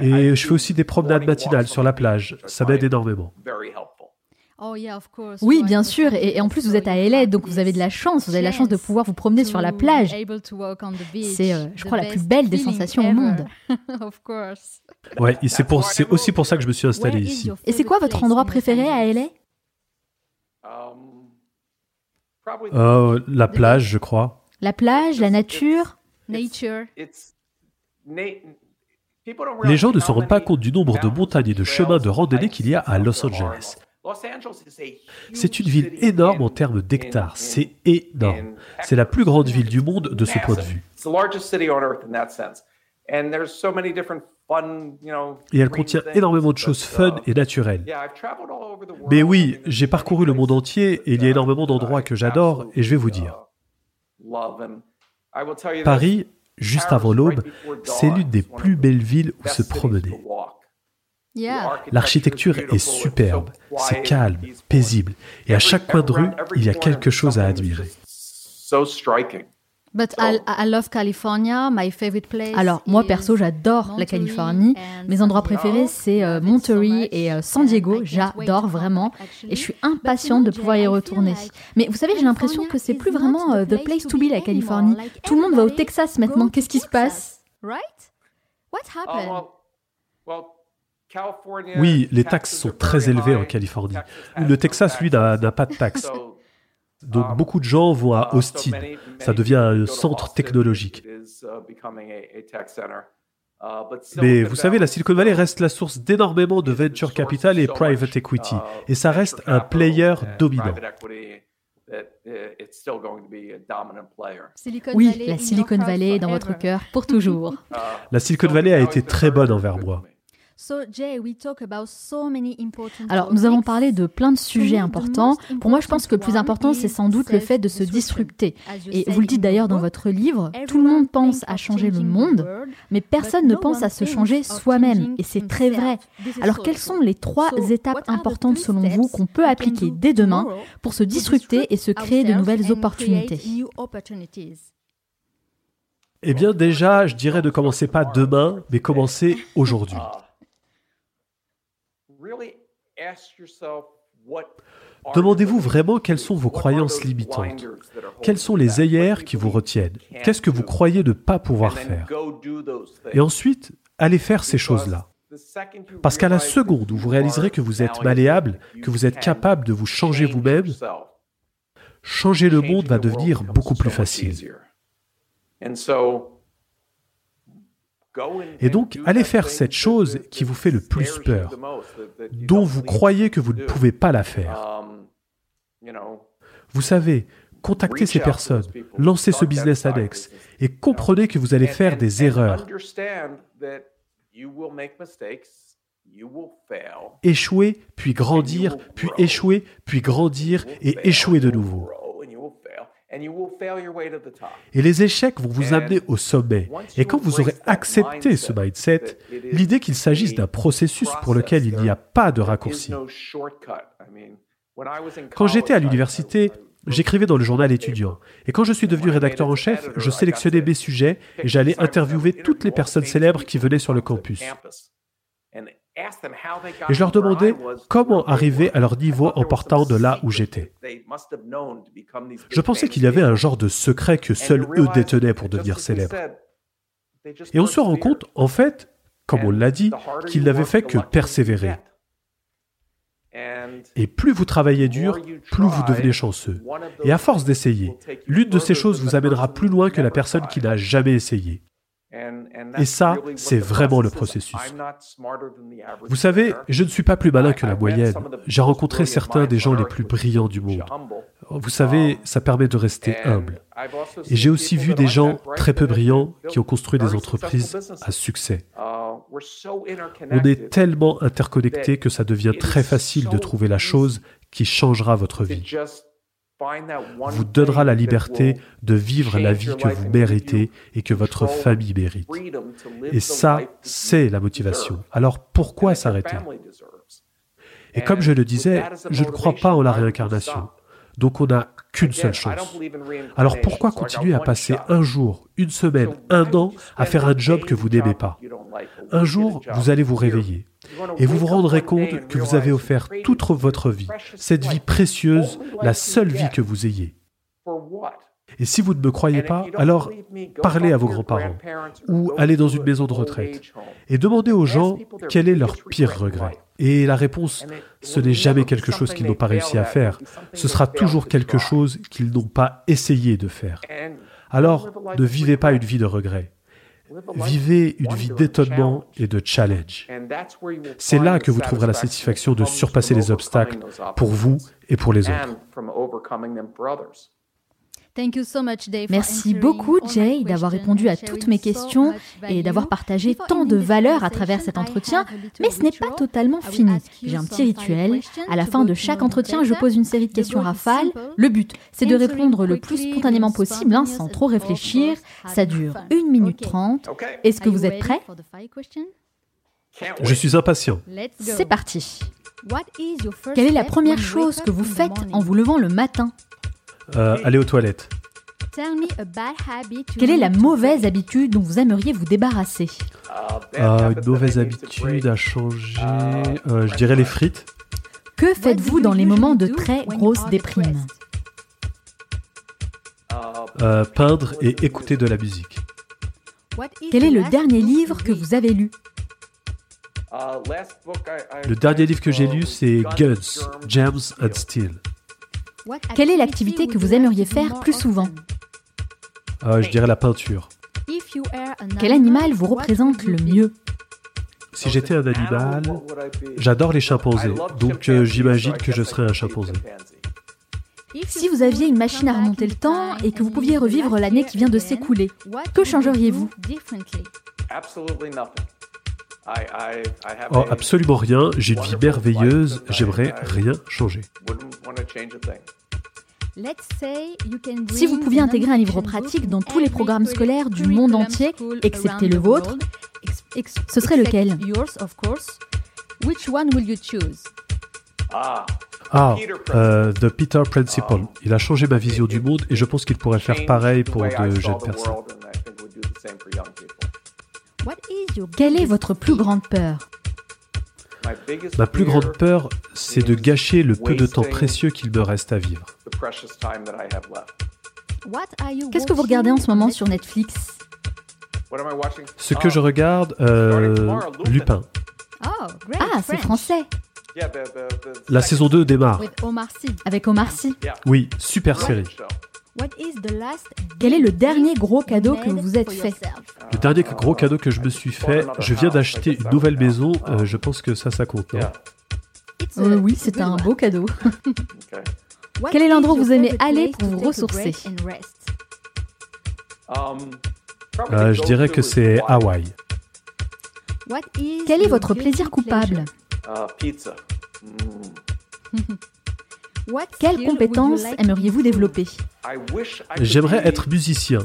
Et je fais aussi des promenades matinales sur la plage, ça m'aide énormément. Oh, oui, bien sûr. Et, en plus, vous êtes à LA, donc vous avez de la chance. Vous avez la chance de pouvoir vous promener sur la plage. C'est, euh, je crois, la plus belle des sensations au monde. *laughs* ouais, et c'est, aussi pour ça que je me suis installé ici. Et c'est quoi votre endroit préféré à LA euh, La plage, je crois. La plage, la nature? Nature. Les gens ne se rendent pas compte du nombre de montagnes et de chemins de randonnée qu'il y a à Los Angeles. C'est une ville énorme en termes d'hectares. C'est énorme. C'est la plus grande ville du monde de ce point de vue. Et elle contient énormément de choses fun et naturelles. Mais oui, j'ai parcouru le monde entier et il y a énormément d'endroits que j'adore et je vais vous dire. Paris, juste avant l'aube, c'est l'une des plus belles villes où se promener. L'architecture est superbe, c'est calme, paisible, et à chaque coin de rue, il y a quelque chose à admirer. Alors, moi perso, j'adore la Californie. Mes endroits préférés, c'est euh, Monterey et euh, San Diego. J'adore vraiment. Et je suis impatiente de pouvoir y retourner. Mais vous savez, j'ai l'impression que c'est plus vraiment euh, the place to be, la Californie. Tout le monde va au Texas maintenant. Qu'est-ce qui se passe? Oui, les taxes sont très élevées en Californie. Le Texas, lui, n'a pas de taxes. Donc um, beaucoup de gens vont à uh, Austin. Ça devient un centre technologique. Uh, uh, Mais vous savez, la Silicon Valley reste la source d'énormément de venture capital et private equity. Et ça reste un player dominant. Oui, la Silicon Valley est dans votre cœur pour toujours. La Silicon Valley a été très bonne envers moi. Alors, nous avons parlé de plein de sujets importants. Pour moi, je pense que le plus important, c'est sans doute le fait de se disrupter. Et vous le dites d'ailleurs dans votre livre, tout le monde pense à changer le monde, mais personne ne pense à se changer soi-même. Et c'est très vrai. Alors, quelles sont les trois étapes importantes selon vous qu'on peut appliquer dès demain pour se disrupter et se créer de nouvelles opportunités? eh bien déjà, je dirais de commencer pas demain, mais commencer aujourd'hui. Demandez-vous vraiment quelles sont vos croyances limitantes? Quelles sont les œillères qui vous retiennent? Qu'est-ce que vous croyez ne pas pouvoir faire? Et ensuite, allez faire ces choses-là. Parce qu'à la seconde où vous réaliserez que vous êtes malléable, que vous êtes capable de vous changer vous-même, changer le monde va devenir beaucoup plus facile. Et donc, allez faire cette chose qui vous fait le plus peur, dont vous croyez que vous ne pouvez pas la faire. Vous savez, contactez ces personnes, lancez ce business annexe et comprenez que vous allez faire des erreurs. Échouer, puis grandir, puis échouer, puis grandir et échouer de nouveau. Et les échecs vont vous amener au sommet. Et quand vous aurez accepté ce mindset, l'idée qu'il s'agisse d'un processus pour lequel il n'y a pas de raccourci. Quand j'étais à l'université, j'écrivais dans le journal étudiant. Et quand je suis devenu rédacteur en chef, je sélectionnais mes sujets et j'allais interviewer toutes les personnes célèbres qui venaient sur le campus. Et je leur demandais comment arriver à leur niveau en partant de là où j'étais. Je pensais qu'il y avait un genre de secret que seuls eux détenaient pour devenir célèbres. Et on se rend compte, en fait, comme on l'a dit, qu'ils n'avaient fait que persévérer. Et plus vous travaillez dur, plus vous devenez chanceux. Et à force d'essayer, l'une de ces choses vous amènera plus loin que la personne qui n'a jamais essayé. Et ça, c'est vraiment le processus. Vous savez, je ne suis pas plus malin que la moyenne. J'ai rencontré certains des gens les plus brillants du monde. Vous savez, ça permet de rester humble. Et j'ai aussi vu des gens très peu brillants qui ont construit des entreprises à succès. On est tellement interconnectés que ça devient très facile de trouver la chose qui changera votre vie vous donnera la liberté de vivre la vie que vous méritez et que votre famille mérite. Et ça, c'est la motivation. Alors pourquoi s'arrêter? Et comme je le disais, je ne crois pas en la réincarnation. Donc on n'a qu'une seule chance. Alors pourquoi continuer à passer un jour, une semaine, un an à faire un job que vous n'aimez pas? Un jour, vous allez vous réveiller et vous vous rendrez compte que vous avez offert toute votre vie, cette vie précieuse, la seule vie que vous ayez. Et si vous ne me croyez pas, alors parlez à vos grands-parents ou allez dans une maison de retraite et demandez aux gens quel est leur pire regret. Et la réponse, ce n'est jamais quelque chose qu'ils n'ont pas réussi à faire, ce sera toujours quelque chose qu'ils n'ont pas essayé de faire. Alors, ne vivez pas une vie de regret. Vivez une vie d'étonnement et de challenge. C'est là que vous trouverez la satisfaction de surpasser les obstacles pour vous et pour les autres. Merci beaucoup, Jay, d'avoir répondu à toutes mes questions et d'avoir partagé tant de valeurs à travers cet entretien. Mais ce n'est pas totalement fini. J'ai un petit rituel. À la fin de chaque entretien, je pose une série de questions rafales. Le but, c'est de répondre le plus spontanément possible, hein, sans trop réfléchir. Ça dure 1 minute 30. Est-ce que vous êtes prêts? Je suis impatient. C'est parti. Quelle est la première chose que vous faites en vous levant le matin? Euh, aller aux toilettes. Quelle est la mauvaise habitude dont vous aimeriez vous débarrasser euh, Une mauvaise habitude à changer, euh, je dirais les frites. Que faites-vous dans les moments de très grosse déprime Peindre et écouter de la musique. Quel est le dernier livre que vous avez lu Le dernier livre que j'ai lu, c'est Guns, Gems and Steel. Quelle est l'activité que vous aimeriez faire plus souvent euh, Je dirais la peinture. Quel animal vous représente le mieux? Si j'étais un animal, j'adore les chimpanzés, donc euh, j'imagine que je serais un chimpanzé. Si vous aviez une machine à remonter le temps et que vous pouviez revivre l'année qui vient de s'écouler, que changeriez-vous? Oh, absolument rien. J'ai une vie merveilleuse. J'aimerais rien changer. Si vous pouviez intégrer un livre pratique dans tous les programmes scolaires du monde entier, excepté le vôtre, ce serait lequel? Ah, euh, The Peter Principle. Il a changé ma vision du monde et je pense qu'il pourrait faire pareil pour de jeunes personnes. Quelle est votre plus grande peur? Ma plus grande peur, c'est de gâcher le peu de temps précieux qu'il me reste à vivre. Qu'est-ce que vous regardez en ce moment sur Netflix? Ce que je regarde, euh, Lupin. Oh, ah, c'est français. La saison 2 démarre. Avec Omar Sy. Oui, super série. Quel est le dernier gros cadeau que vous vous êtes fait Le dernier gros cadeau que je me suis fait, je viens d'acheter une nouvelle maison. Euh, je pense que ça, ça compte. Euh, oui, c'est un beau cadeau. *laughs* Quel est l'endroit où vous aimez aller pour vous ressourcer euh, Je dirais que c'est Hawaï. Quel est votre plaisir coupable? Pizza. *laughs* Quelles compétences aimeriez-vous développer? J'aimerais être musicien.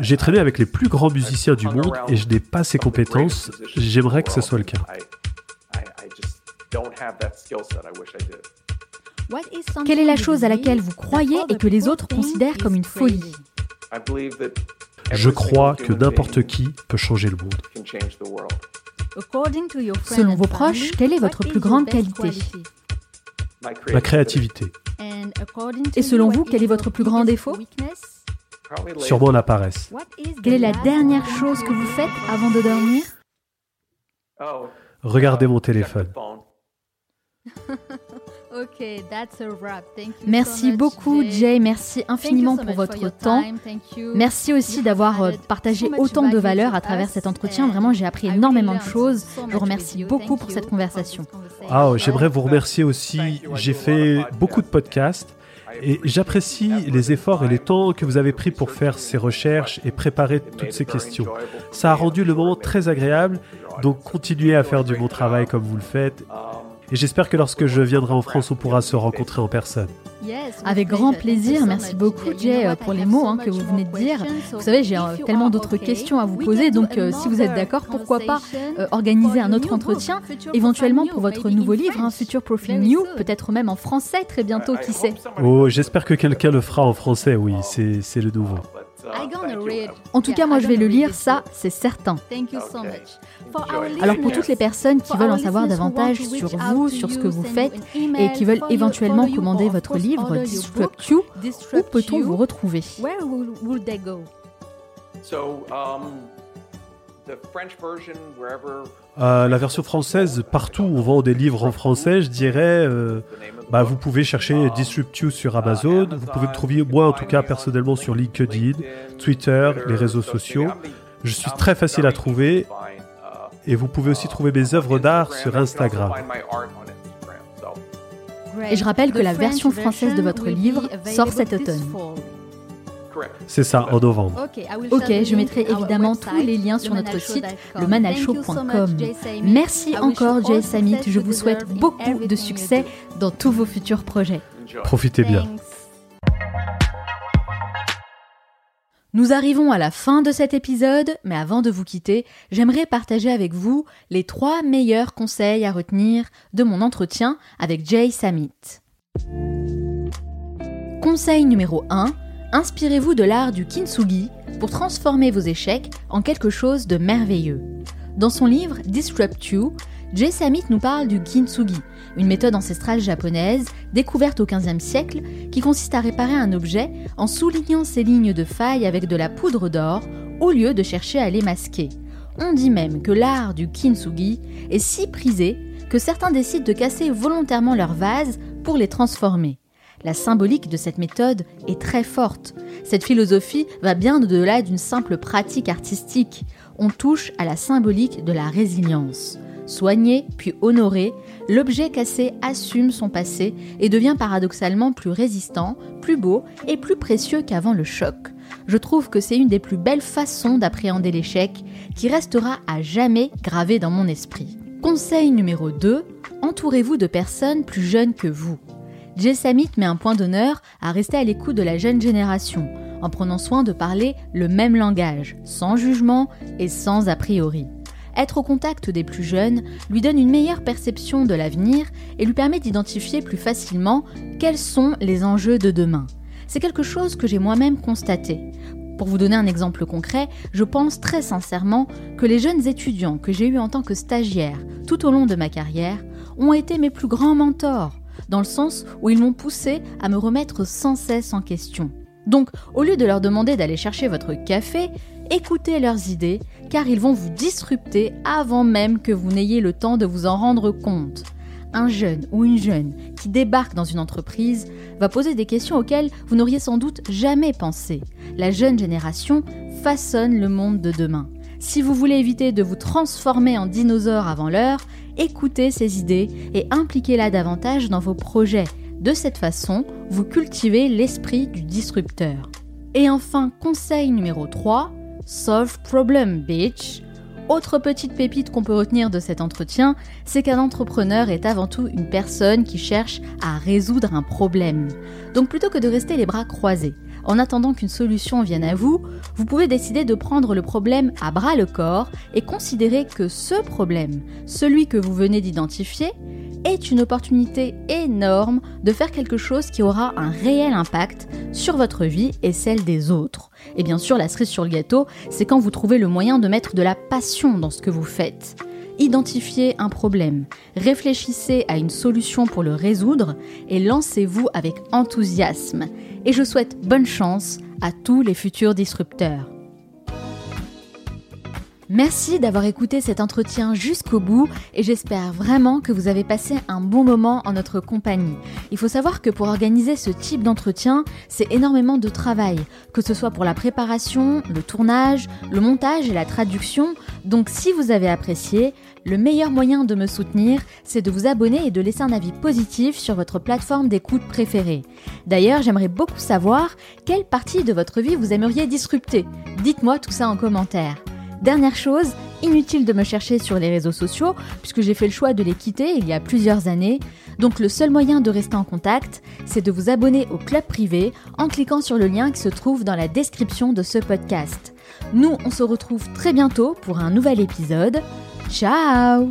J'ai traîné avec les plus grands musiciens du monde et je n'ai pas ces compétences. J'aimerais que ce soit le cas. Quelle est la chose à laquelle vous croyez et que les autres considèrent comme une folie? Je crois que n'importe qui peut changer le monde. Selon vos proches, quelle est votre plus grande qualité? Ma créativité. Et selon vous, quel est votre plus grand défaut? Sûrement la paresse. Quelle est la dernière chose que vous faites avant de dormir? Regardez mon téléphone. Merci beaucoup Jay, merci infiniment pour votre temps. Merci aussi d'avoir euh, partagé autant de valeurs à travers cet entretien. Vraiment, j'ai appris énormément de choses. Je vous remercie beaucoup pour cette conversation. Ah, j'aimerais vous remercier aussi. J'ai fait beaucoup de podcasts. Et j'apprécie les efforts et les temps que vous avez pris pour faire ces recherches et préparer toutes ces questions. Ça a rendu le moment très agréable, donc continuez à faire du bon travail comme vous le faites. Et j'espère que lorsque je viendrai en France, on pourra se rencontrer en personne. Avec grand plaisir. Merci beaucoup, Jay, pour les mots hein, que vous venez de dire. Vous savez, j'ai euh, tellement d'autres questions à vous poser. Donc, euh, si vous êtes d'accord, pourquoi pas euh, organiser un autre entretien, éventuellement pour votre nouveau livre, un Future Profile New, peut-être même en français très bientôt, qui sait. Oh, j'espère que quelqu'un le fera en français, oui, c'est le nouveau. En tout cas, moi je vais le lire, ça c'est certain. Alors pour toutes les personnes qui veulent en savoir davantage sur vous, sur ce que vous faites et qui veulent éventuellement commander votre livre Disrupt You, où peut-on vous retrouver? Euh, la version française, partout où on vend des livres en français, je dirais, euh, bah, vous pouvez chercher Disrupt sur Amazon, vous pouvez me trouver, moi en tout cas personnellement, sur LinkedIn, Twitter, les réseaux sociaux. Je suis très facile à trouver et vous pouvez aussi trouver mes œuvres d'art sur Instagram. Et je rappelle que la version française de votre livre sort cet automne. C'est ça, en novembre. Ok, je mettrai évidemment tous les liens sur notre site, lemanalshow.com. Merci encore, Jay Samit. Je vous souhaite beaucoup de succès dans tous vos futurs projets. Profitez bien. Nous arrivons à la fin de cet épisode, mais avant de vous quitter, j'aimerais partager avec vous les trois meilleurs conseils à retenir de mon entretien avec Jay Samit. Conseil numéro 1, inspirez-vous de l'art du kintsugi pour transformer vos échecs en quelque chose de merveilleux. Dans son livre Disrupt You, Jay Samit nous parle du kintsugi, une méthode ancestrale japonaise découverte au XVe siècle qui consiste à réparer un objet en soulignant ses lignes de faille avec de la poudre d'or au lieu de chercher à les masquer. On dit même que l'art du kintsugi est si prisé que certains décident de casser volontairement leurs vases pour les transformer. La symbolique de cette méthode est très forte. Cette philosophie va bien au-delà d'une simple pratique artistique. On touche à la symbolique de la résilience. Soigné puis honoré, l'objet cassé assume son passé et devient paradoxalement plus résistant, plus beau et plus précieux qu'avant le choc. Je trouve que c'est une des plus belles façons d'appréhender l'échec qui restera à jamais gravé dans mon esprit. Conseil numéro 2, entourez-vous de personnes plus jeunes que vous. Jay Samit met un point d'honneur à rester à l'écoute de la jeune génération, en prenant soin de parler le même langage, sans jugement et sans a priori. Être au contact des plus jeunes lui donne une meilleure perception de l'avenir et lui permet d'identifier plus facilement quels sont les enjeux de demain. C'est quelque chose que j'ai moi-même constaté. Pour vous donner un exemple concret, je pense très sincèrement que les jeunes étudiants que j'ai eus en tant que stagiaire tout au long de ma carrière ont été mes plus grands mentors, dans le sens où ils m'ont poussé à me remettre sans cesse en question. Donc, au lieu de leur demander d'aller chercher votre café, écoutez leurs idées, car ils vont vous disrupter avant même que vous n'ayez le temps de vous en rendre compte. Un jeune ou une jeune qui débarque dans une entreprise va poser des questions auxquelles vous n'auriez sans doute jamais pensé. La jeune génération façonne le monde de demain. Si vous voulez éviter de vous transformer en dinosaure avant l'heure, écoutez ces idées et impliquez-la davantage dans vos projets. De cette façon, vous cultivez l'esprit du disrupteur. Et enfin, conseil numéro 3, Solve Problem, bitch. Autre petite pépite qu'on peut retenir de cet entretien, c'est qu'un entrepreneur est avant tout une personne qui cherche à résoudre un problème. Donc plutôt que de rester les bras croisés, en attendant qu'une solution vienne à vous, vous pouvez décider de prendre le problème à bras le corps et considérer que ce problème, celui que vous venez d'identifier, est une opportunité énorme de faire quelque chose qui aura un réel impact sur votre vie et celle des autres. Et bien sûr, la cerise sur le gâteau, c'est quand vous trouvez le moyen de mettre de la passion dans ce que vous faites. Identifiez un problème, réfléchissez à une solution pour le résoudre et lancez-vous avec enthousiasme. Et je souhaite bonne chance à tous les futurs disrupteurs. Merci d'avoir écouté cet entretien jusqu'au bout et j'espère vraiment que vous avez passé un bon moment en notre compagnie. Il faut savoir que pour organiser ce type d'entretien, c'est énormément de travail, que ce soit pour la préparation, le tournage, le montage et la traduction. Donc si vous avez apprécié, le meilleur moyen de me soutenir, c'est de vous abonner et de laisser un avis positif sur votre plateforme d'écoute préférée. D'ailleurs, j'aimerais beaucoup savoir quelle partie de votre vie vous aimeriez disrupter. Dites-moi tout ça en commentaire. Dernière chose, inutile de me chercher sur les réseaux sociaux, puisque j'ai fait le choix de les quitter il y a plusieurs années. Donc le seul moyen de rester en contact, c'est de vous abonner au club privé en cliquant sur le lien qui se trouve dans la description de ce podcast. Nous, on se retrouve très bientôt pour un nouvel épisode. Ciao